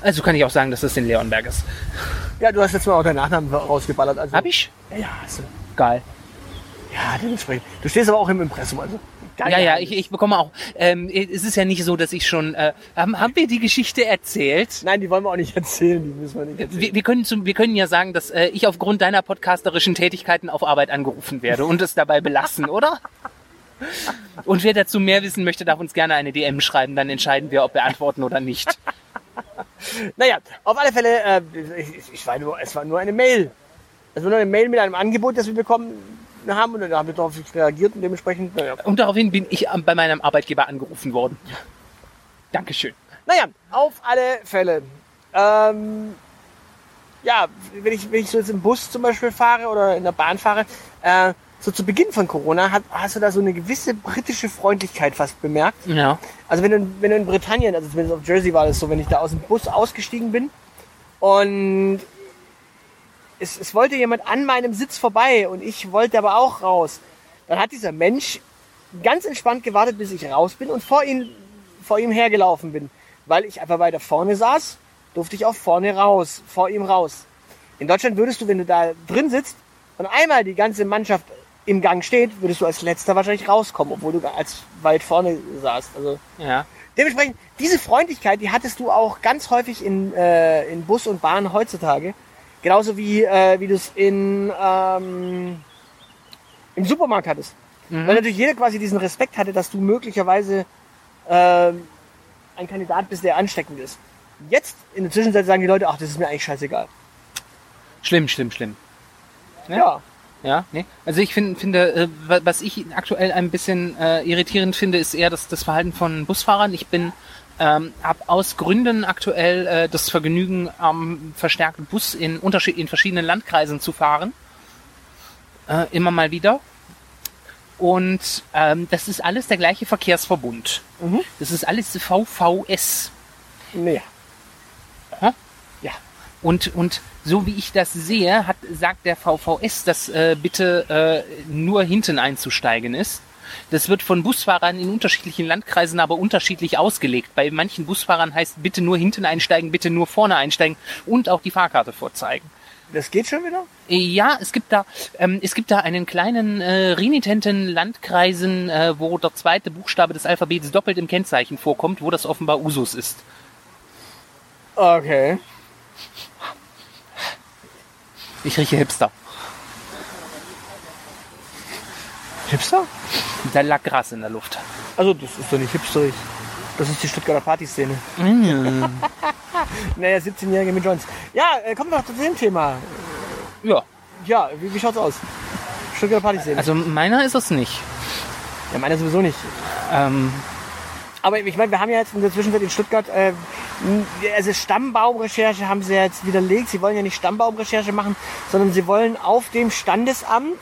Also kann ich auch sagen, dass das in Leonberg ist. ja, du hast jetzt mal auch deinen Nachnamen rausgeballert. Also, Hab ich? Ja, hast du. Geil. Ja, dementsprechend. Du stehst aber auch im Impressum, also. Geil. Ja, ja, ich, ich bekomme auch. Ähm, es ist ja nicht so, dass ich schon. Äh, haben, haben wir die Geschichte erzählt? Nein, die wollen wir auch nicht erzählen, die müssen wir nicht erzählen. Wir, wir, können zum, wir können ja sagen, dass äh, ich aufgrund deiner podcasterischen Tätigkeiten auf Arbeit angerufen werde und es dabei belassen, oder? Und wer dazu mehr wissen möchte, darf uns gerne eine DM schreiben, dann entscheiden wir, ob wir antworten oder nicht. Naja, auf alle Fälle, äh, ich, ich war nur, es war nur eine Mail. Es war nur eine Mail mit einem Angebot, das wir bekommen haben und dann haben wir darauf reagiert und dementsprechend, naja. Und daraufhin bin ich bei meinem Arbeitgeber angerufen worden. Dankeschön. Naja, auf alle Fälle. Ähm, ja, wenn ich, wenn ich so jetzt im Bus zum Beispiel fahre oder in der Bahn fahre, äh, so zu Beginn von Corona hat, hast du da so eine gewisse britische Freundlichkeit fast bemerkt. Ja. Also wenn du, wenn du in Britannien, also zumindest auf Jersey war das so, wenn ich da aus dem Bus ausgestiegen bin und es, es wollte jemand an meinem Sitz vorbei und ich wollte aber auch raus, dann hat dieser Mensch ganz entspannt gewartet, bis ich raus bin und vor ihm, vor ihm hergelaufen bin. Weil ich einfach weiter vorne saß, durfte ich auch vorne raus, vor ihm raus. In Deutschland würdest du, wenn du da drin sitzt und einmal die ganze Mannschaft im Gang steht, würdest du als letzter wahrscheinlich rauskommen, obwohl du als weit vorne saßt. Also Ja. dementsprechend, diese Freundlichkeit, die hattest du auch ganz häufig in, äh, in Bus und Bahn heutzutage. Genauso wie, äh, wie du es in, ähm, im Supermarkt hattest. Weil natürlich jeder quasi diesen Respekt hatte, dass du möglicherweise ähm, ein Kandidat bist, der ansteckend ist. Jetzt, in der Zwischenzeit, sagen die Leute, ach, das ist mir eigentlich scheißegal. Schlimm, schlimm, schlimm. Ja. Ja. Ja, nee. Also ich find, finde, äh, wa- was ich aktuell ein bisschen äh, irritierend finde, ist eher das, das Verhalten von Busfahrern. Ich bin ähm, habe aus Gründen aktuell äh, das Vergnügen, am verstärkten Bus in Unterschied in verschiedenen Landkreisen zu fahren. Äh, immer mal wieder. Und ähm, das ist alles der gleiche Verkehrsverbund. Mhm. Das ist alles VVS. Nee. Hä? Ja. Und, und so wie ich das sehe, hat, sagt der VVS, dass äh, bitte äh, nur hinten einzusteigen ist. Das wird von Busfahrern in unterschiedlichen Landkreisen aber unterschiedlich ausgelegt. Bei manchen Busfahrern heißt bitte nur hinten einsteigen, bitte nur vorne einsteigen und auch die Fahrkarte vorzeigen. Das geht schon wieder? Ja, es gibt da, ähm, es gibt da einen kleinen äh, renitenten Landkreisen, äh, wo der zweite Buchstabe des Alphabets doppelt im Kennzeichen vorkommt, wo das offenbar Usus ist. Okay. Ich rieche Hipster. Hipster? Da lag Gras in der Luft. Also, das ist doch nicht hipsterig. Das ist die Stuttgarter Partyszene. naja, 17-Jährige mit Joints. Ja, äh, kommen wir doch zu dem Thema. Ja, Ja, wie, wie schaut's aus? Stuttgarter Partyszene. also meiner ist es nicht. ja, meiner sowieso nicht. Ähm, Aber ich meine, wir haben ja jetzt in der Zwischenzeit in Stuttgart, äh, also Stammbaumrecherche haben sie ja jetzt widerlegt. Sie wollen ja nicht Stammbaumrecherche machen, sondern sie wollen auf dem Standesamt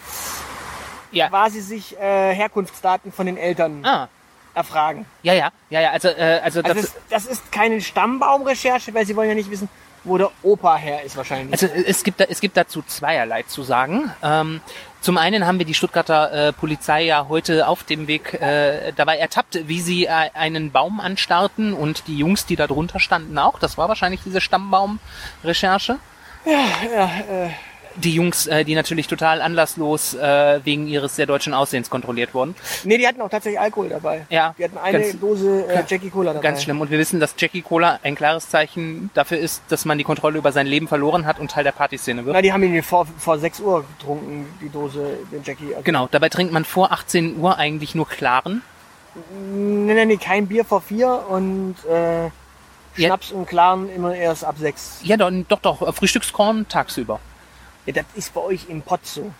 ja. quasi sich äh, Herkunftsdaten von den Eltern Ah, erfragen. ja, ja, ja, ja, also, äh, also, Also das, das, das ist keine Stammbaumrecherche, weil sie wollen ja nicht wissen, wo der Opa her ist wahrscheinlich. also es gibt, es gibt dazu zweierlei zu sagen. Ähm, zum einen haben wir die Stuttgarter äh, Polizei ja heute auf dem Weg äh, dabei ertappt, wie sie äh, einen Baum anstarrten und die Jungs, die da drunter standen, auch. Das war wahrscheinlich diese Stammbaumrecherche. ja, äh, Die Jungs, äh, die natürlich total anlasslos äh, wegen ihres sehr deutschen Aussehens kontrolliert wurden. nee, die hatten auch tatsächlich Alkohol dabei. Ja, Die hatten eine ganz- Dose äh, Jackie Cola dabei. Ganz schlimm. Und wir wissen, dass Jackie Cola ein klares Zeichen dafür ist, dass man die Kontrolle über sein Leben verloren hat und Teil der Partyszene wird. Na, die haben ihn vor, vor 6 Uhr getrunken, die Dose, den Jackie. Also, Genau, dabei trinkt man vor 18 Uhr eigentlich nur klaren. Nee, nee, nee, kein Bier vor 4 und äh, Ja. Schnaps und Klaren immer erst ab 6. Ja, doch, doch, doch, Frühstückskorn tagsüber. Ja, das ist bei euch im Pott so.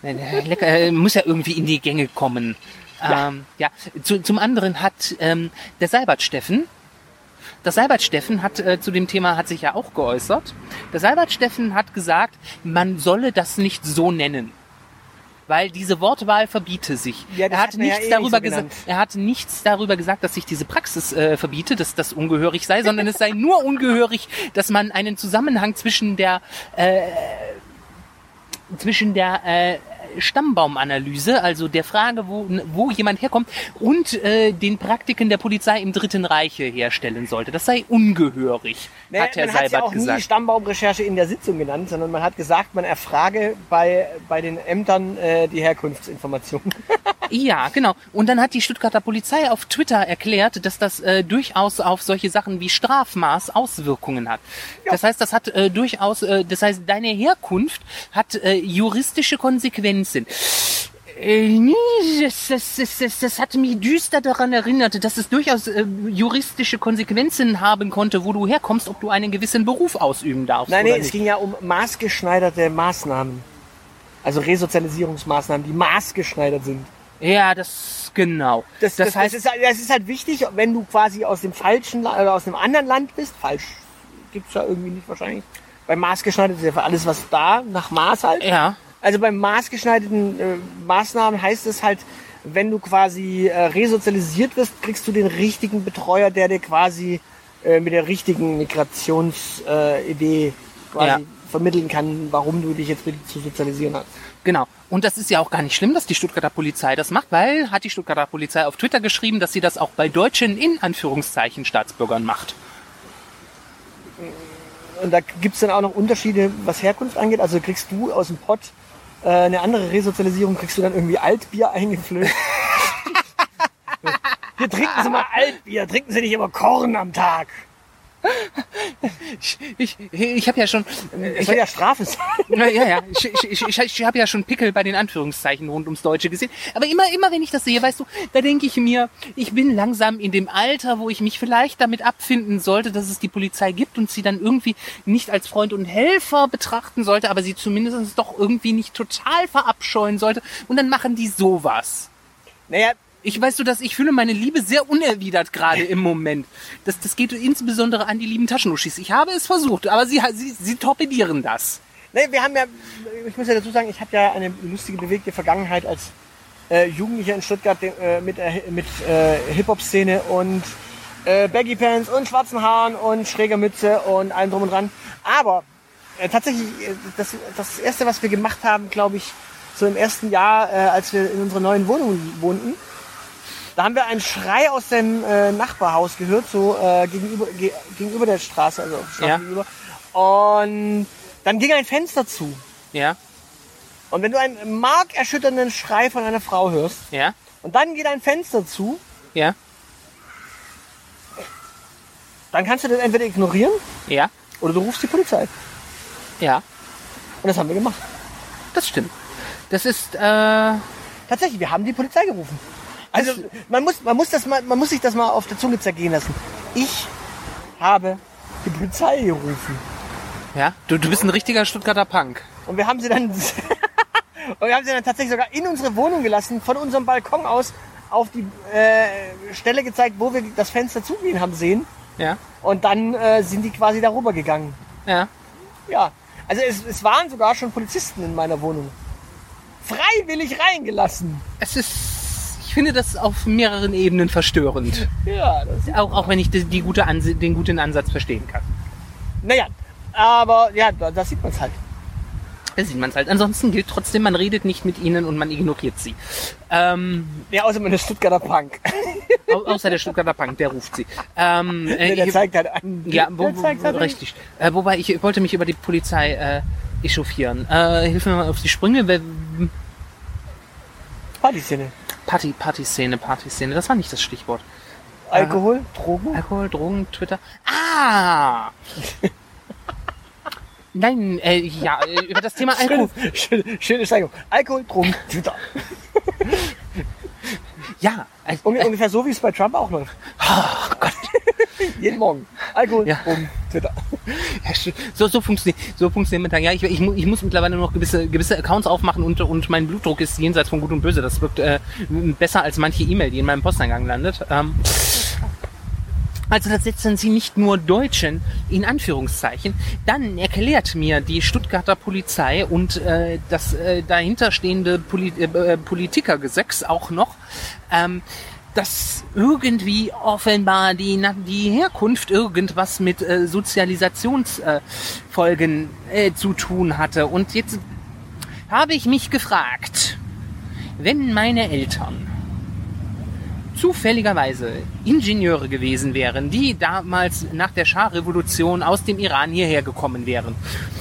Nee, Lecker, äh, muss ja irgendwie in die Gänge kommen. Ja. Ähm, ja. Zu, zum anderen hat ähm, der Seibert Steffen, der Seibert Steffen hat äh, zu dem Thema hat sich ja auch geäußert. Der Seibert Steffen hat gesagt, man solle das nicht so nennen. Weil diese Wortwahl verbiete sich. Ja, er hat hat man ja nichts eh darüber nicht so gesagt. Er hat nichts darüber gesagt, dass sich diese Praxis äh, verbiete, dass das ungehörig sei, sondern es sei nur ungehörig, dass man einen Zusammenhang zwischen der zwischen der äh, Stammbaumanalyse, also der Frage, wo, wo jemand herkommt, und äh, den Praktiken der Polizei im Dritten Reiche herstellen sollte. Das sei ungehörig, Naja, hat Herr man hat ja Seibert auch nie gesagt. Stammbaumrecherche in der Sitzung genannt, sondern man hat gesagt, man erfrage bei, bei den Ämtern äh, die Herkunftsinformationen. Ja, genau. Und dann hat die Stuttgarter Polizei auf Twitter erklärt, dass das äh, durchaus auf solche Sachen wie Strafmaß Auswirkungen hat. Das heißt, das hat äh, durchaus, äh, das heißt, deine Herkunft hat äh, juristische Konsequenzen. Äh, nee, das, das, das, das, hat mich düster daran erinnert, dass es durchaus äh, juristische Konsequenzen haben konnte, wo du herkommst, ob du einen gewissen Beruf ausüben darfst. Nein, nee, es ging ja um maßgeschneiderte Maßnahmen. Also Resozialisierungsmaßnahmen, die maßgeschneidert sind. Ja, das genau. Das, das, heißt, ist, halt- das ist halt wichtig, wenn du quasi aus dem falschen oder aus einem anderen Land bist. Falsch gibt's ja irgendwie nicht wahrscheinlich. Bei maßgeschneidert ist ja für alles, was da nach Maß halt. ja, Also beim maßgeschneiderten äh, Maßnahmen heißt es halt, wenn du quasi äh, resozialisiert wirst, kriegst du den richtigen Betreuer, der dir quasi äh, mit der richtigen Migrationsidee äh, quasi Ja. vermitteln kann, warum du dich jetzt bitte zu sozialisieren hast. genau. Und das ist ja auch gar nicht schlimm, dass die Stuttgarter Polizei das macht, weil hat die Stuttgarter Polizei auf Twitter geschrieben, dass sie das auch bei deutschen in Anführungszeichen Staatsbürgern macht. Und da gibt's dann auch noch Unterschiede, was Herkunft angeht. Also kriegst du aus dem Pott äh, eine andere Resozialisierung, kriegst du dann irgendwie Altbier eingeflößt. Hier trinken Sie mal Altbier, trinken Sie nicht immer Korn am Tag. Ich, ich, ich habe ja schon, ich, soll ja Strafe sein. Ja, ja, ich, ich, ich, ich habe ja schon Pickel bei den Anführungszeichen rund ums Deutsche gesehen. Aber immer, immer wenn ich das sehe, weißt du, da denke ich mir, ich bin langsam in dem Alter, wo ich mich vielleicht damit abfinden sollte, dass es die Polizei gibt und sie dann irgendwie nicht als Freund und Helfer betrachten sollte, aber sie zumindest doch irgendwie nicht total verabscheuen sollte. Und dann machen die sowas. Naja, Ich weißt du, dass ich fühle meine Liebe sehr unerwidert gerade im Moment. Das, das geht insbesondere an die lieben Taschenuschis. Ich habe es versucht, aber sie, sie, sie torpedieren das. Nee, wir haben ja, ich muss ja dazu sagen, ich habe ja eine lustige, bewegte Vergangenheit als äh, Jugendlicher in Stuttgart äh, mit, äh, mit äh, Hip-Hop-Szene und äh, Baggy Pants und schwarzen Haaren und schräger Mütze und allem drum und dran. Aber äh, tatsächlich, äh, das, das Erste, was wir gemacht haben, glaube ich, so im ersten Jahr, äh, als wir in unserer neuen Wohnung wohnten, da haben wir einen Schrei aus dem äh, Nachbarhaus gehört, so äh, gegenüber, ge gegenüber der Straße, also Ja. gegenüber. Und dann ging ein Fenster zu. Ja, Und wenn du einen markerschütternden Schrei von einer Frau hörst ja, und dann geht ein Fenster zu, ja, dann kannst du das entweder ignorieren ja, oder du rufst die Polizei. ja. Und das haben wir gemacht. Das stimmt. Das ist, äh, Tatsächlich, wir haben die Polizei gerufen. Also man muss, man muss das mal, man muss sich das mal auf der Zunge zergehen lassen. Ich habe die Polizei gerufen ja, du, du bist ein richtiger Stuttgarter Punk. und wir haben sie dann und wir haben sie dann tatsächlich sogar in unsere Wohnung gelassen, von unserem Balkon aus auf die äh, Stelle gezeigt, wo wir das Fenster zugehen haben sehen. Ja, Und dann äh, sind die quasi darüber gegangen. ja. Ja, also es, es waren sogar schon Polizisten in meiner Wohnung. Freiwillig reingelassen. Es ist, ich finde das auf mehreren Ebenen verstörend. Ja, das Auch, auch wenn ich die, die gute den guten Ansatz verstehen kann. Naja, aber ja, da, da sieht man es halt. Da sieht man es halt. Ansonsten gilt trotzdem, man redet nicht mit ihnen und man ignoriert sie. Ähm, Ja, außer man ist Stuttgarter Punk. au außer der Stuttgarter Punk, der ruft sie. Ähm, äh, der ich- zeigt halt an. Ja, wo, der zeigt halt richtig. Äh, wobei ich wollte mich über die Polizei äh, echauffieren. Äh, hilf mir mal auf die Sprünge. Wer- Partyszene. Party, Partyszene, Partyszene. Das war nicht das Stichwort. Alkohol, Drogen. Alkohol, Drogen, Twitter. Ah! Nein, äh, ja, äh, über das Thema Alkohol. Schöne, schöne, schöne Steigerung. Alkohol, Drogen, Twitter. Ja, äh, Unge- Ungefähr so, wie es bei Trump auch läuft. oh Gott. Jeden Morgen. Alkohol, Ja. Drogen, Twitter. Ja, so, so funktioniert, so funktioniert mit Ja, ich, ich, ich muss mittlerweile nur noch gewisse, gewisse Accounts aufmachen und, und mein Blutdruck ist jenseits von Gut und Böse. Das wirkt äh, besser als manche E-Mail, die in meinem Posteingang landet. Ähm, also das setzen sie nicht nur Deutschen in Anführungszeichen. Dann erklärt mir die Stuttgarter Polizei und äh, das äh, dahinterstehende Poli äh, Politikergesetz auch noch, ähm, dass irgendwie offenbar die, die Herkunft irgendwas mit äh, Sozialisationsfolgen äh, äh, zu tun hatte. Und jetzt habe ich mich gefragt, wenn meine Eltern zufälligerweise Ingenieure gewesen wären, die damals nach der Schah-Revolution aus dem Iran hierher gekommen wären.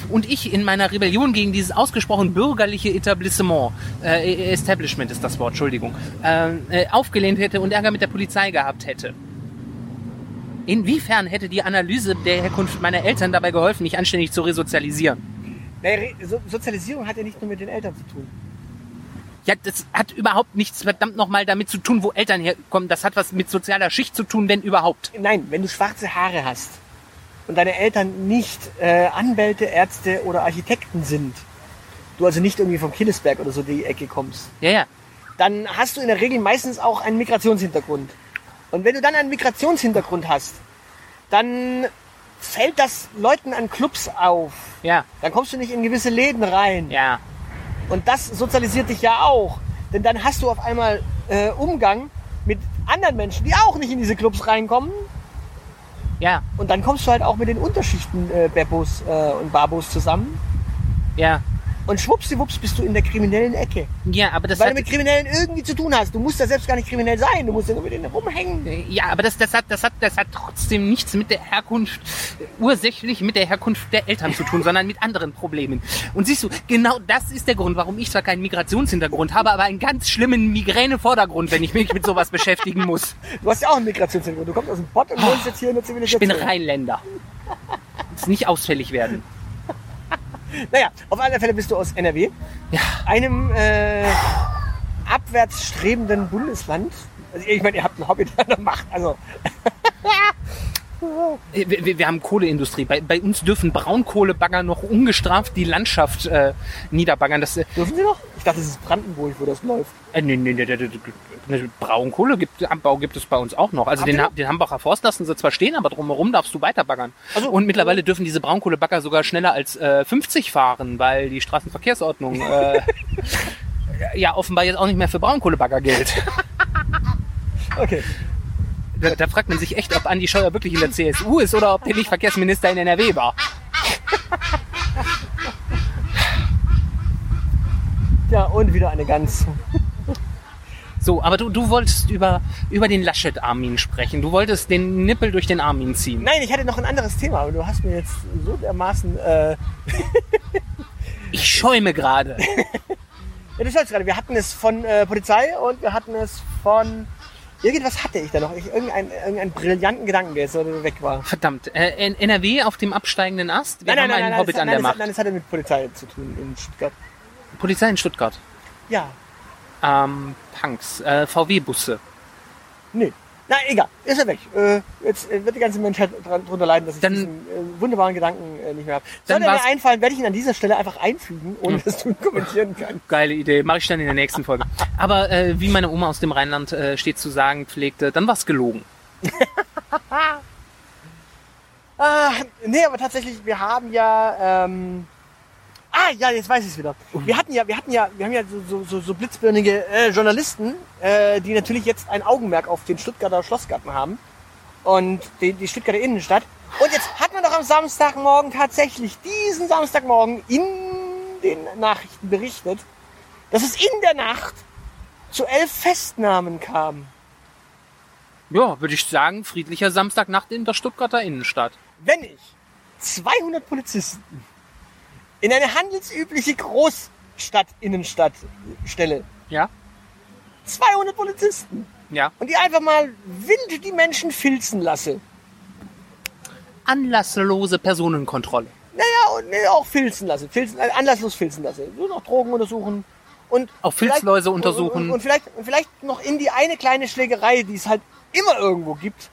Und ich in meiner Rebellion gegen dieses ausgesprochen bürgerliche Etablissement, äh, Establishment ist das Wort, Entschuldigung, äh, äh, aufgelehnt hätte und Ärger mit der Polizei gehabt hätte. Inwiefern hätte die Analyse der Herkunft meiner Eltern dabei geholfen, mich anständig zu resozialisieren? Naja, Sozialisierung hat ja nicht nur mit den Eltern zu tun. Ja, das hat überhaupt nichts verdammt nochmal damit zu tun, wo Eltern herkommen. Das hat was mit sozialer Schicht zu tun, wenn überhaupt. Nein, wenn du schwarze Haare hast und deine Eltern nicht äh, Anwälte, Ärzte oder Architekten sind, du also nicht irgendwie vom Killesberg oder so die Ecke kommst, Ja, ja. dann hast du in der Regel meistens auch einen Migrationshintergrund. Und wenn du dann einen Migrationshintergrund hast, dann fällt das Leuten an Clubs auf. Ja, Dann kommst du nicht in gewisse Läden rein. ja. Und das sozialisiert dich ja auch. Denn dann hast du auf einmal äh, Umgang mit anderen Menschen, die auch nicht in diese Clubs reinkommen. Ja, Und dann kommst du halt auch mit den Unterschichten äh, Beppos äh, und Babos zusammen. ja. Und schwuppsiwupps bist du in der kriminellen Ecke. Ja, aber das Weil du mit Kriminellen irgendwie zu tun hast. Du musst ja selbst gar nicht kriminell sein. Du musst ja nur mit denen rumhängen. ja, aber das, das hat, das hat, das hat trotzdem nichts mit der Herkunft, ursächlich mit der Herkunft der Eltern zu tun, sondern mit anderen Problemen. Und siehst du, genau das ist der Grund, warum ich zwar keinen Migrationshintergrund habe, aber einen ganz schlimmen Migräne-Vordergrund, wenn ich mich mit sowas beschäftigen muss. Du hast ja auch einen Migrationshintergrund. Du kommst aus dem Pott und wohnst jetzt hier in der Ich Zivilisation. bin Rheinländer. Jetzt nicht ausfällig werden. Naja, auf alle Fälle bist du aus NRW. Ja. Einem äh, abwärts strebenden Bundesland. Also ich meine, ihr habt einen Hobby, der da macht. Also Wir, wir, wir haben Kohleindustrie. Bei, bei uns dürfen Braunkohlebagger noch ungestraft die Landschaft äh, niederbaggern. Das, äh, dürfen sie noch? Ich dachte, das ist Brandenburg, wo das läuft. äh, nee, nee, nee, nee, nee, nee, Braunkohle gibt, Abbau gibt es bei uns auch noch. Also den, den Hambacher Forst lassen sie zwar stehen, aber drumherum darfst du weiter baggern. Also- Und mittlerweile dürfen diese Braunkohlebagger sogar schneller als äh, 50 fahren, weil die Straßenverkehrsordnung äh, ja offenbar jetzt auch nicht mehr für Braunkohlebagger gilt. Okay. Da, da fragt man sich echt, ob Andi Scheuer wirklich in der CSU ist oder ob der nicht Verkehrsminister in NRW war. Ja, und wieder eine Gans. So, aber du, du wolltest über, über den Laschet-Armin sprechen. Du wolltest den Nippel durch den Armin ziehen. Nein, ich hatte noch ein anderes Thema, aber du hast mir jetzt so dermaßen. Äh, Ich schäume gerade. ja, du schaust gerade, wir hatten es von äh, Polizei und wir hatten es von. Irgendwas hatte ich da noch. Ich, irgendeinen, irgendeinen brillanten Gedanken, der jetzt so weg war. Verdammt. Äh, NRW auf dem absteigenden Ast. Wir nein, haben nein, einen nein, Hobbit nein, an nein, der das, Macht. nein, das hatte mit Polizei zu tun in Stuttgart. Polizei in Stuttgart. Ja, Ähm, Punks. Äh, VW-Busse. nee. Nein, egal, ist er weg. Äh, jetzt äh, wird die ganze Menschheit dran, drunter leiden, dass ich Dann- diesen äh, wunderbaren Gedanken äh, nicht mehr habe. Sollte mir einfallen, werde ich ihn an dieser Stelle einfach einfügen, ohne dass du ihn kommentieren kannst. Geile Idee. Mache ich dann in der nächsten Folge. Aber äh, wie meine Oma aus dem Rheinland äh, stets zu sagen pflegte, dann war's gelogen. Ah, nee, aber tatsächlich, wir haben ja. Ähm, ah, ja, jetzt weiß ich es wieder. Wir hatten ja, wir hatten ja, wir haben ja so, so, so, blitzbirnige äh, Journalisten, äh, die natürlich jetzt ein Augenmerk auf den Stuttgarter Schlossgarten haben und die, die Stuttgarter Innenstadt. Und jetzt hat man doch am Samstagmorgen tatsächlich diesen Samstagmorgen in den Nachrichten berichtet, dass es in der Nacht zu elf Festnahmen kam. Ja, würde ich sagen, friedlicher Samstagnacht in der Stuttgarter Innenstadt. wenn ich 200 Polizisten in eine handelsübliche Großstadt-Innenstadt stelle, Ja? 200 Polizisten, Ja. und die einfach mal wild die Menschen filzen lasse, Anlasslose Personenkontrolle. naja, und nee, auch filzen lasse, filzen, äh, anlasslos filzen lasse, nur noch Drogen untersuchen und Auch Filzläuse untersuchen. und, und, und vielleicht, und vielleicht noch in die eine kleine Schlägerei, die es halt immer irgendwo gibt,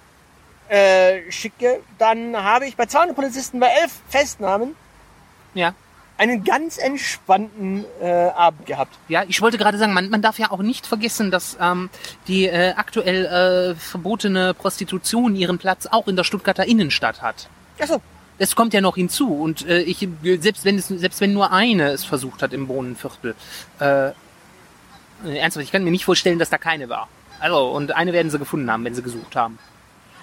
äh, schicke, dann habe ich bei 200 Polizisten bei elf Festnahmen Ja. Einen ganz entspannten äh, Abend gehabt. Ja, ich wollte gerade sagen, man, man darf ja auch nicht vergessen, dass ähm, die äh, aktuell äh, verbotene Prostitution ihren Platz auch in der Stuttgarter Innenstadt hat. Achso, Es kommt ja noch hinzu und äh, ich selbst wenn es selbst wenn nur eine es versucht hat im Bohnenviertel, äh, äh, ernsthaft, ich kann mir nicht vorstellen, dass da keine war. Also und eine werden sie gefunden haben, wenn sie gesucht haben.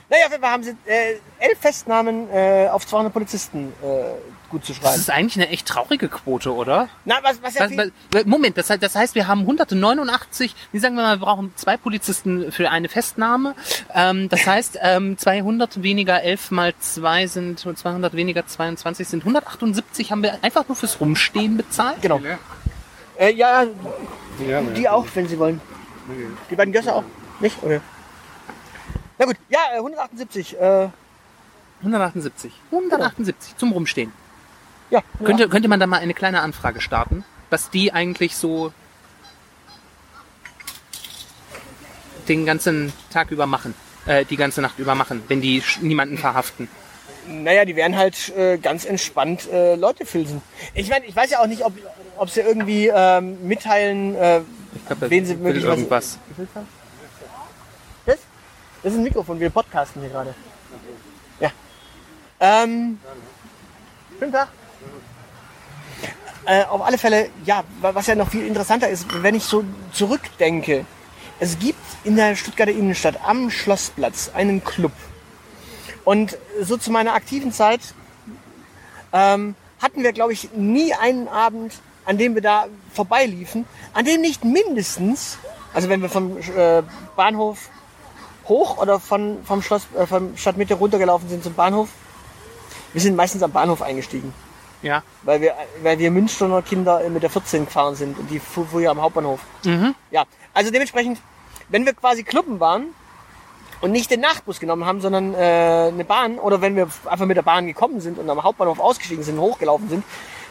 naja, auf jeden Fall haben sie äh, elf Festnahmen äh, auf 200 Polizisten äh, gut zu Das schreiben. ist eigentlich eine echt traurige Quote, oder? Na, was, was ja Was, was, Moment, das, heißt- das heißt, wir haben 189, wie sagen wir mal, wir brauchen zwei Polizisten für eine Festnahme. Ähm, das heißt, ähm, 200 weniger 11 mal 2 sind, 200 weniger 22 sind 178 haben wir einfach nur fürs Rumstehen bezahlt. genau. Äh, ja, Ja, die auch, wenn sie wollen. Die beiden Gösser auch? Nicht? Okay. Na gut, ja, äh, 178. Äh, 178. 178 zum Rumstehen. Ja, Könnte, könnte man da mal eine kleine Anfrage starten, was die eigentlich so den ganzen Tag über machen? Äh, die ganze Nacht über machen, wenn die niemanden verhaften? Naja, die werden halt äh, ganz entspannt äh, Leute filzen. Ich meine, ich weiß ja auch nicht, ob, ob sie irgendwie ähm, mitteilen, äh, Ich glaube, wen sie möglicherweise... irgendwas. Das? Das ist ein Mikrofon, wir podcasten hier gerade. Ja. Ähm, schönen Tag. Äh, auf alle Fälle, ja, wa- was ja noch viel interessanter ist, wenn ich so zurückdenke. Es gibt in der Stuttgarter Innenstadt am Schlossplatz einen Club. Und so zu meiner aktiven Zeit ähm, hatten wir, glaube ich, nie einen Abend, an dem wir da vorbeiliefen, an dem nicht mindestens, also wenn wir vom äh, Bahnhof hoch oder von, vom Schloss, äh, vom Stadtmitte runtergelaufen sind zum Bahnhof, wir sind meistens am Bahnhof eingestiegen, Ja. weil wir, weil wir Münsterner Kinder mit der 14 gefahren sind und die fuhr früher am Hauptbahnhof. Ja, also dementsprechend, wenn wir quasi Clubben waren und nicht den Nachtbus genommen haben, sondern äh, eine Bahn oder wenn wir einfach mit der Bahn gekommen sind und am Hauptbahnhof ausgestiegen sind, hochgelaufen sind,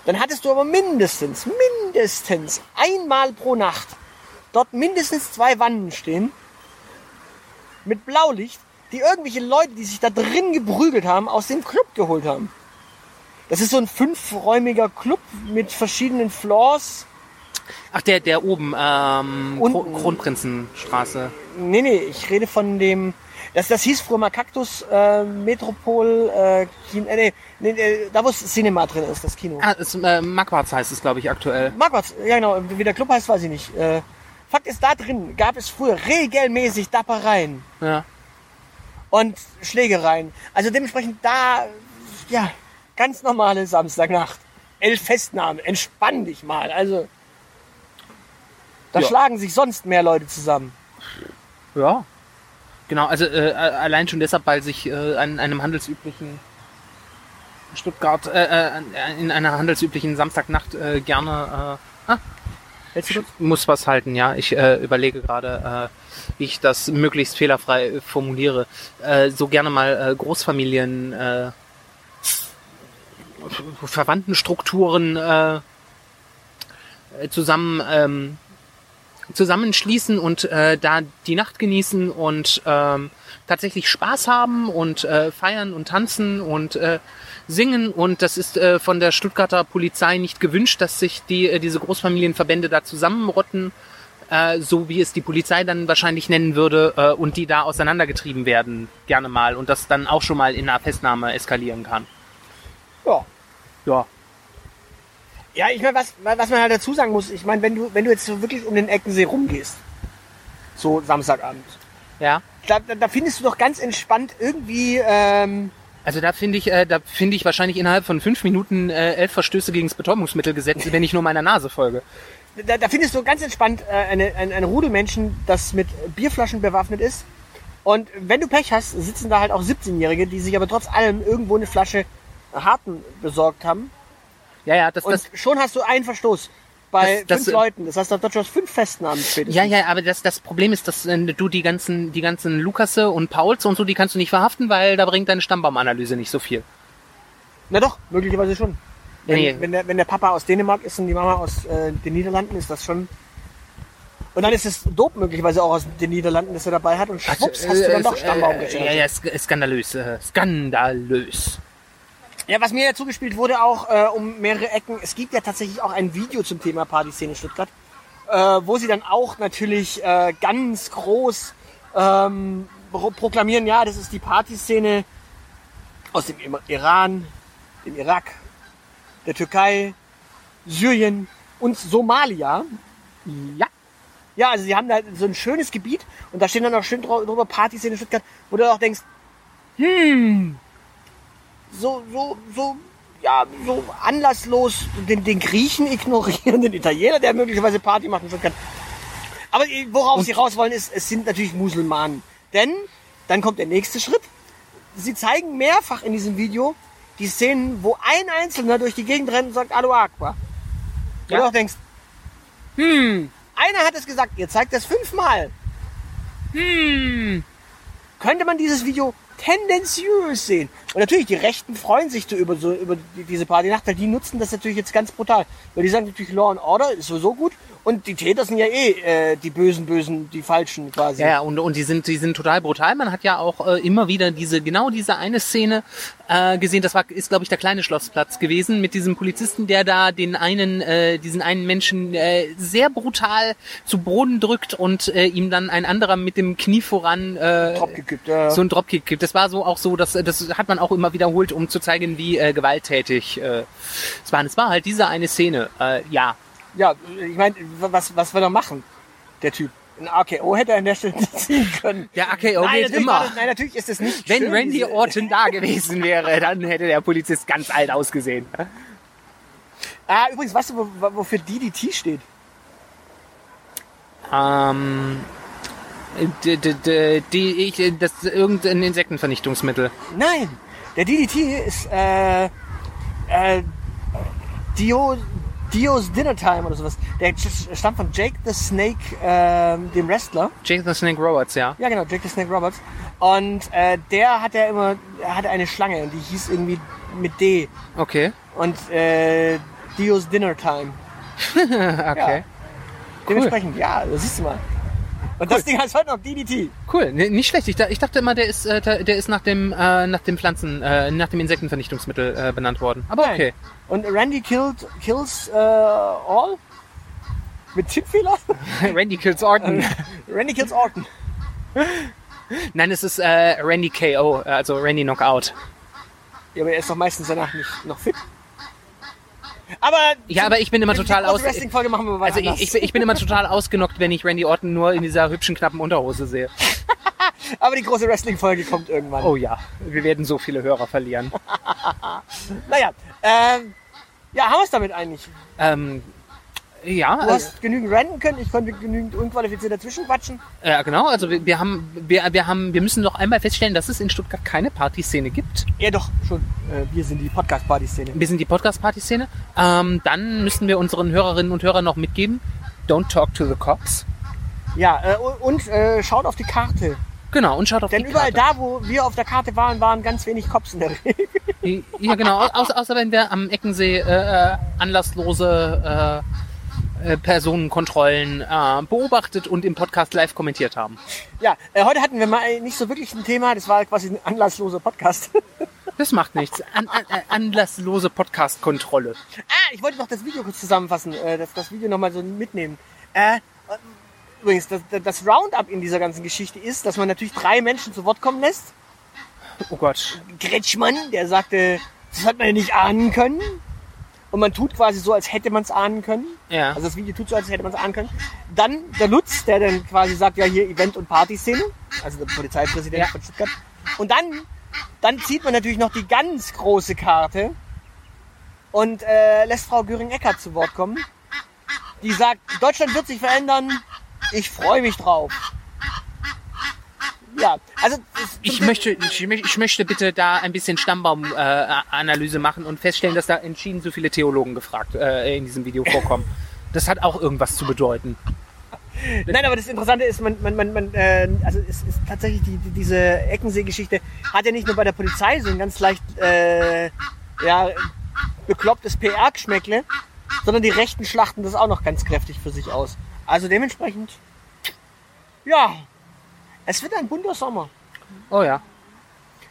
dann hattest du aber mindestens, mindestens einmal pro Nacht dort mindestens zwei Wannen stehen mit Blaulicht, die irgendwelche Leute, die sich da drin geprügelt haben, aus dem Club geholt haben. Das ist so ein fünfräumiger Club mit verschiedenen Floors. Ach, der, der oben, ähm, Unten. Kronprinzenstraße. Nee, nee, ich rede von dem. Das, das hieß früher mal Kaktus äh, Metropol äh, Kino, äh, nee, nee, äh, da wo das Cinema drin ist, das Kino. Ah, es, äh, Magwarts heißt es, glaube ich, aktuell. Marquardt, ja genau, wie der Club heißt, weiß ich nicht. Äh, Fakt ist, da drin gab es früher regelmäßig Dappereien Ja. und Schlägereien. Also dementsprechend da, ja, ganz normale Samstagnacht. Elf Festnahmen, entspann dich mal. Also, da Ja. schlagen sich sonst mehr Leute zusammen. Ja. Genau, also äh, allein schon deshalb, weil sich äh, an einem handelsüblichen Stuttgart, äh, äh, in einer handelsüblichen Samstagnacht äh, gerne äh, ah, Hältst du kurz? muss was halten, ja. Ich überlege gerade, wie ich das möglichst fehlerfrei formuliere. So gerne mal Großfamilien, Verwandtenstrukturen äh, äh, zusammen ähm, zusammenschließen und äh, da die Nacht genießen und ähm, tatsächlich Spaß haben und äh, feiern und tanzen und äh, singen und das ist äh, von der Stuttgarter Polizei nicht gewünscht, dass sich die äh, diese Großfamilienverbände da zusammenrotten, äh, so wie es die Polizei dann wahrscheinlich nennen würde äh, und die da auseinandergetrieben werden gerne mal und das dann auch schon mal in einer Festnahme eskalieren kann. Ja. Ja. Ich meine, was, was man halt dazu sagen muss, ich meine, wenn du, wenn du jetzt so wirklich um den Eckensee rumgehst, so Samstagabend, Ja. da, da, da findest du doch ganz entspannt irgendwie, ähm, Also da finde ich, äh, da finde ich wahrscheinlich innerhalb von fünf Minuten äh, elf Verstöße gegen das Betäubungsmittelgesetz, wenn ich nur meiner Nase folge. da, da findest du ganz entspannt äh, eine, ein, ein Rudel Menschen, das mit Bierflaschen bewaffnet ist. Und wenn du Pech hast, sitzen da halt auch 17-Jährige, die sich aber trotz allem irgendwo eine Flasche Harten besorgt haben. Ja, ja, das, Und das, schon hast du einen Verstoß bei Das- das- fünf Leuten. Das heißt, da hast du fünf Festnahmen spätestens. ja, ja, aber das, das Problem ist, dass äh, du die ganzen, die ganzen Lukasse und Pauls und so, die kannst du nicht verhaften, weil da bringt deine Stammbaumanalyse nicht so viel. Na doch, möglicherweise schon. Wenn, Nee. wenn, der, wenn der Papa aus Dänemark ist und die Mama aus äh, den Niederlanden, ist das schon. Und dann ist es Dope möglicherweise auch aus den Niederlanden, das er dabei hat und schwupps, hast du dann doch Stammbaum äh, gestellt. Ja, ja, sk- skandalös, äh, skandalös. Ja, was mir ja zugespielt wurde, auch äh, um mehrere Ecken, es gibt ja tatsächlich auch ein Video zum Thema Partyszene Stuttgart, äh, wo sie dann auch natürlich äh, ganz groß ähm, pro proklamieren, ja, das ist die Partyszene aus dem Iran, dem Irak, der Türkei, Syrien und Somalia. Ja. Ja, also sie haben da so ein schönes Gebiet und da stehen dann auch schön drü- drüber Partyszene Stuttgart, wo du auch denkst, hm, so, so, so, ja, so anlasslos den, den Griechen ignorieren, den Italiener, der möglicherweise Party macht in Stuttgart. Aber äh, worauf sie raus wollen, ist, es sind natürlich Musulmanen. Denn dann kommt der nächste Schritt. Sie zeigen mehrfach in diesem Video die Szenen, wo ein Einzelner durch die Gegend rennt und sagt, Alo Aqua. Ja. du auch denkst, hm, einer hat es gesagt, ihr zeigt das fünfmal. Hm, könnte man dieses Video tendenziös sehen. Und natürlich, die Rechten freuen sich so über, so, über die, diese Partynacht, weil die nutzen das natürlich jetzt ganz brutal. Weil die sagen natürlich, Law and Order ist sowieso gut. Und die Täter sind ja eh äh, die Bösen, Bösen, die Falschen quasi. Ja, und, und die sind, die sind total brutal. Man hat ja auch äh, immer wieder diese, genau diese eine Szene äh, gesehen. Das war, ist, glaube ich, der kleine Schlossplatz gewesen mit diesem Polizisten, der da den einen, äh, diesen einen Menschen äh, sehr brutal zu Boden drückt und äh, ihm dann ein anderer mit dem Knie voran äh, Dropkick gibt, ja. so ein Dropkick gibt. Das war so auch so, dass das hat man auch immer wiederholt, um zu zeigen, wie äh, gewalttätig äh, es war. Und es war halt diese eine Szene. Äh, ja, Ja, ich meine, was, was will er machen, der Typ? Ein AKO hätte er an der Stelle ziehen können. der AKO geht natürlich war immer. Das, nein, natürlich ist es nicht Wenn schön, Randy Orton da gewesen wäre, dann hätte der Polizist ganz alt ausgesehen. Ah, übrigens, weißt du, wo, wofür DDT steht? Ähm, d- d- d- die, ich, das ist irgendein Insektenvernichtungsmittel. Nein, der DDT ist äh, äh, Dio, Dio's Dinner Time oder sowas. Der st- stammt von Jake the Snake, ähm, dem Wrestler. Jake the Snake Roberts, ja. Ja, genau, Jake the Snake Roberts. Und äh, der hat ja immer, er hatte eine Schlange und die hieß irgendwie mit D. Okay. Und äh, Dio's Dinner Time. okay. Dementsprechend, ja, das siehst du mal. Und das Ding heißt heute noch DDT. Cool. Nee, nicht schlecht. Ich, ich dachte immer, der ist, äh, der ist nach dem, äh, nach dem Pflanzen, äh, nach dem Insektenvernichtungsmittel äh, benannt worden. Aber Nein. okay. Und Randy killed, kills äh, all? Mit Tippfehler? Randy kills Orton. Randy kills Orton. Nein, es ist äh, Randy KO, also Randy Knockout. Ja, aber er ist doch meistens danach nicht noch fit. Aber Ja, aber ich bin immer total aus. Wrestling-Folge machen wir was Also ich, ich, bin- ich bin immer total ausgenockt, wenn ich Randy Orton nur in dieser hübschen, knappen Unterhose sehe. Aber die große Wrestling-Folge kommt irgendwann. Oh ja, wir werden so viele Hörer verlieren. Naja, ähm, ja, haben wir es damit eigentlich? Ähm, ja, Du hast genügend renten können, ich konnte genügend unqualifiziert dazwischen quatschen. äh, ja, genau. Also wir, wir haben, wir, wir haben, wir müssen noch einmal feststellen, dass es in Stuttgart keine Partyszene gibt. Ja, doch, schon. Äh, wir sind die Podcast-Party-Szene. Wir sind die Podcast-Party-Szene. Ähm, dann müssen wir unseren Hörerinnen und Hörern noch mitgeben: Don't talk to the cops. Ja, äh, und äh, schaut auf die Karte. Genau. Und schaut auf Denn die überall Karte. da, wo wir auf der Karte waren, waren ganz wenig Cops in der Regel. Ja, genau. Au- Außer, außer wenn wir am Eckensee äh, äh, anlasslose äh, äh, Personenkontrollen äh, beobachtet und im Podcast live kommentiert haben. Ja, äh, heute hatten wir mal nicht so wirklich ein Thema, das war quasi ein anlassloser Podcast. Das macht nichts. An, an, an- anlasslose Podcast-Kontrolle. ah, ich wollte noch das Video kurz zusammenfassen, äh, das, das Video nochmal so mitnehmen. Äh, übrigens, das, das Roundup in dieser ganzen Geschichte ist, dass man natürlich drei Menschen zu Wort kommen lässt. Oh Gott. Kretschmann, der sagte, das hat man ja nicht ahnen können. Und man tut quasi so, als hätte man es ahnen können. Ja. Also das Video tut so, als hätte man es ahnen können. Dann der Lutz, der dann quasi sagt, ja hier Event- und Partyszene. Also der Polizeipräsident Ja. von Stuttgart. Und dann, dann zieht man natürlich noch die ganz große Karte und äh, lässt Frau Göring-Eckardt zu Wort kommen. Die sagt, Deutschland wird sich verändern. Ich freue mich drauf. Ja, also Ich möchte, ich, mö- ich möchte bitte da ein bisschen Stammbaum-Analyse äh, machen und feststellen, dass da entschieden so viele Theologen gefragt äh, in diesem Video vorkommen. Das hat auch irgendwas zu bedeuten. Nein, aber das Interessante ist, man, man, man, man äh, also es ist tatsächlich die, die, diese Eckensee-Geschichte hat ja nicht nur bei der Polizei so ein ganz leicht äh, ja, beklopptes PR-Geschmäckle, sondern die Rechten schlachten das auch noch ganz kräftig für sich aus. Also dementsprechend, ja, es wird ein bunter Sommer. Oh ja.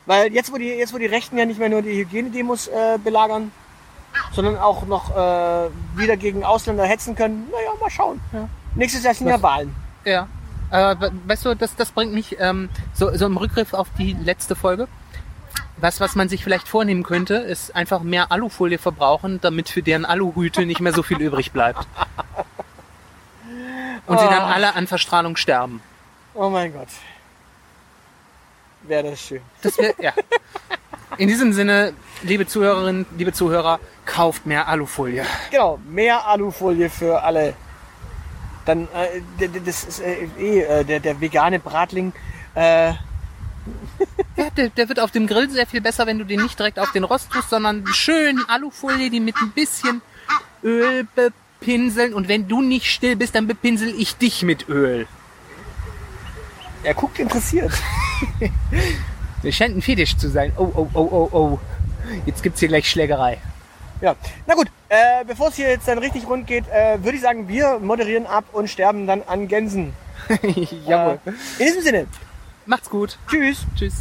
Weil jetzt, wo die, jetzt, wo die Rechten ja nicht mehr nur die Hygienedemos äh, belagern, sondern auch noch äh, wieder gegen Ausländer hetzen können, naja, mal schauen. Nächstes Jahr sind ja Wahlen. Ja. Äh, we- weißt du, das, das bringt mich ähm, so, so im Rückgriff auf die letzte Folge. Was, was man sich vielleicht vornehmen könnte, ist einfach mehr Alufolie verbrauchen, damit für deren Aluhüte nicht mehr so viel übrig bleibt. Und sie dann Ah. alle an Verstrahlung sterben. Oh mein Gott. Wäre das schön. Das wär, ja. In diesem Sinne, liebe Zuhörerinnen, liebe Zuhörer, kauft mehr Alufolie. Genau, mehr Alufolie für alle. Dann, äh, das ist äh, eh, äh, der, der vegane Bratling. Äh, Ja, der, der wird auf dem Grill sehr viel besser, wenn du den nicht direkt auf den Rost tust, sondern schön Alufolie, die mit ein bisschen Öl bepinseln. Und wenn du nicht still bist, dann bepinsel ich dich mit Öl. Er guckt interessiert. Es scheint ein Fetisch zu sein. Oh, oh, oh, oh, oh. Jetzt gibt's hier gleich Schlägerei. Ja, na gut, äh, bevor es hier jetzt dann richtig rund geht, äh, würde ich sagen, wir moderieren ab und sterben dann an Gänsen. Jawohl. Äh, in diesem Sinne, Macht's gut. tschüss. Tschüss.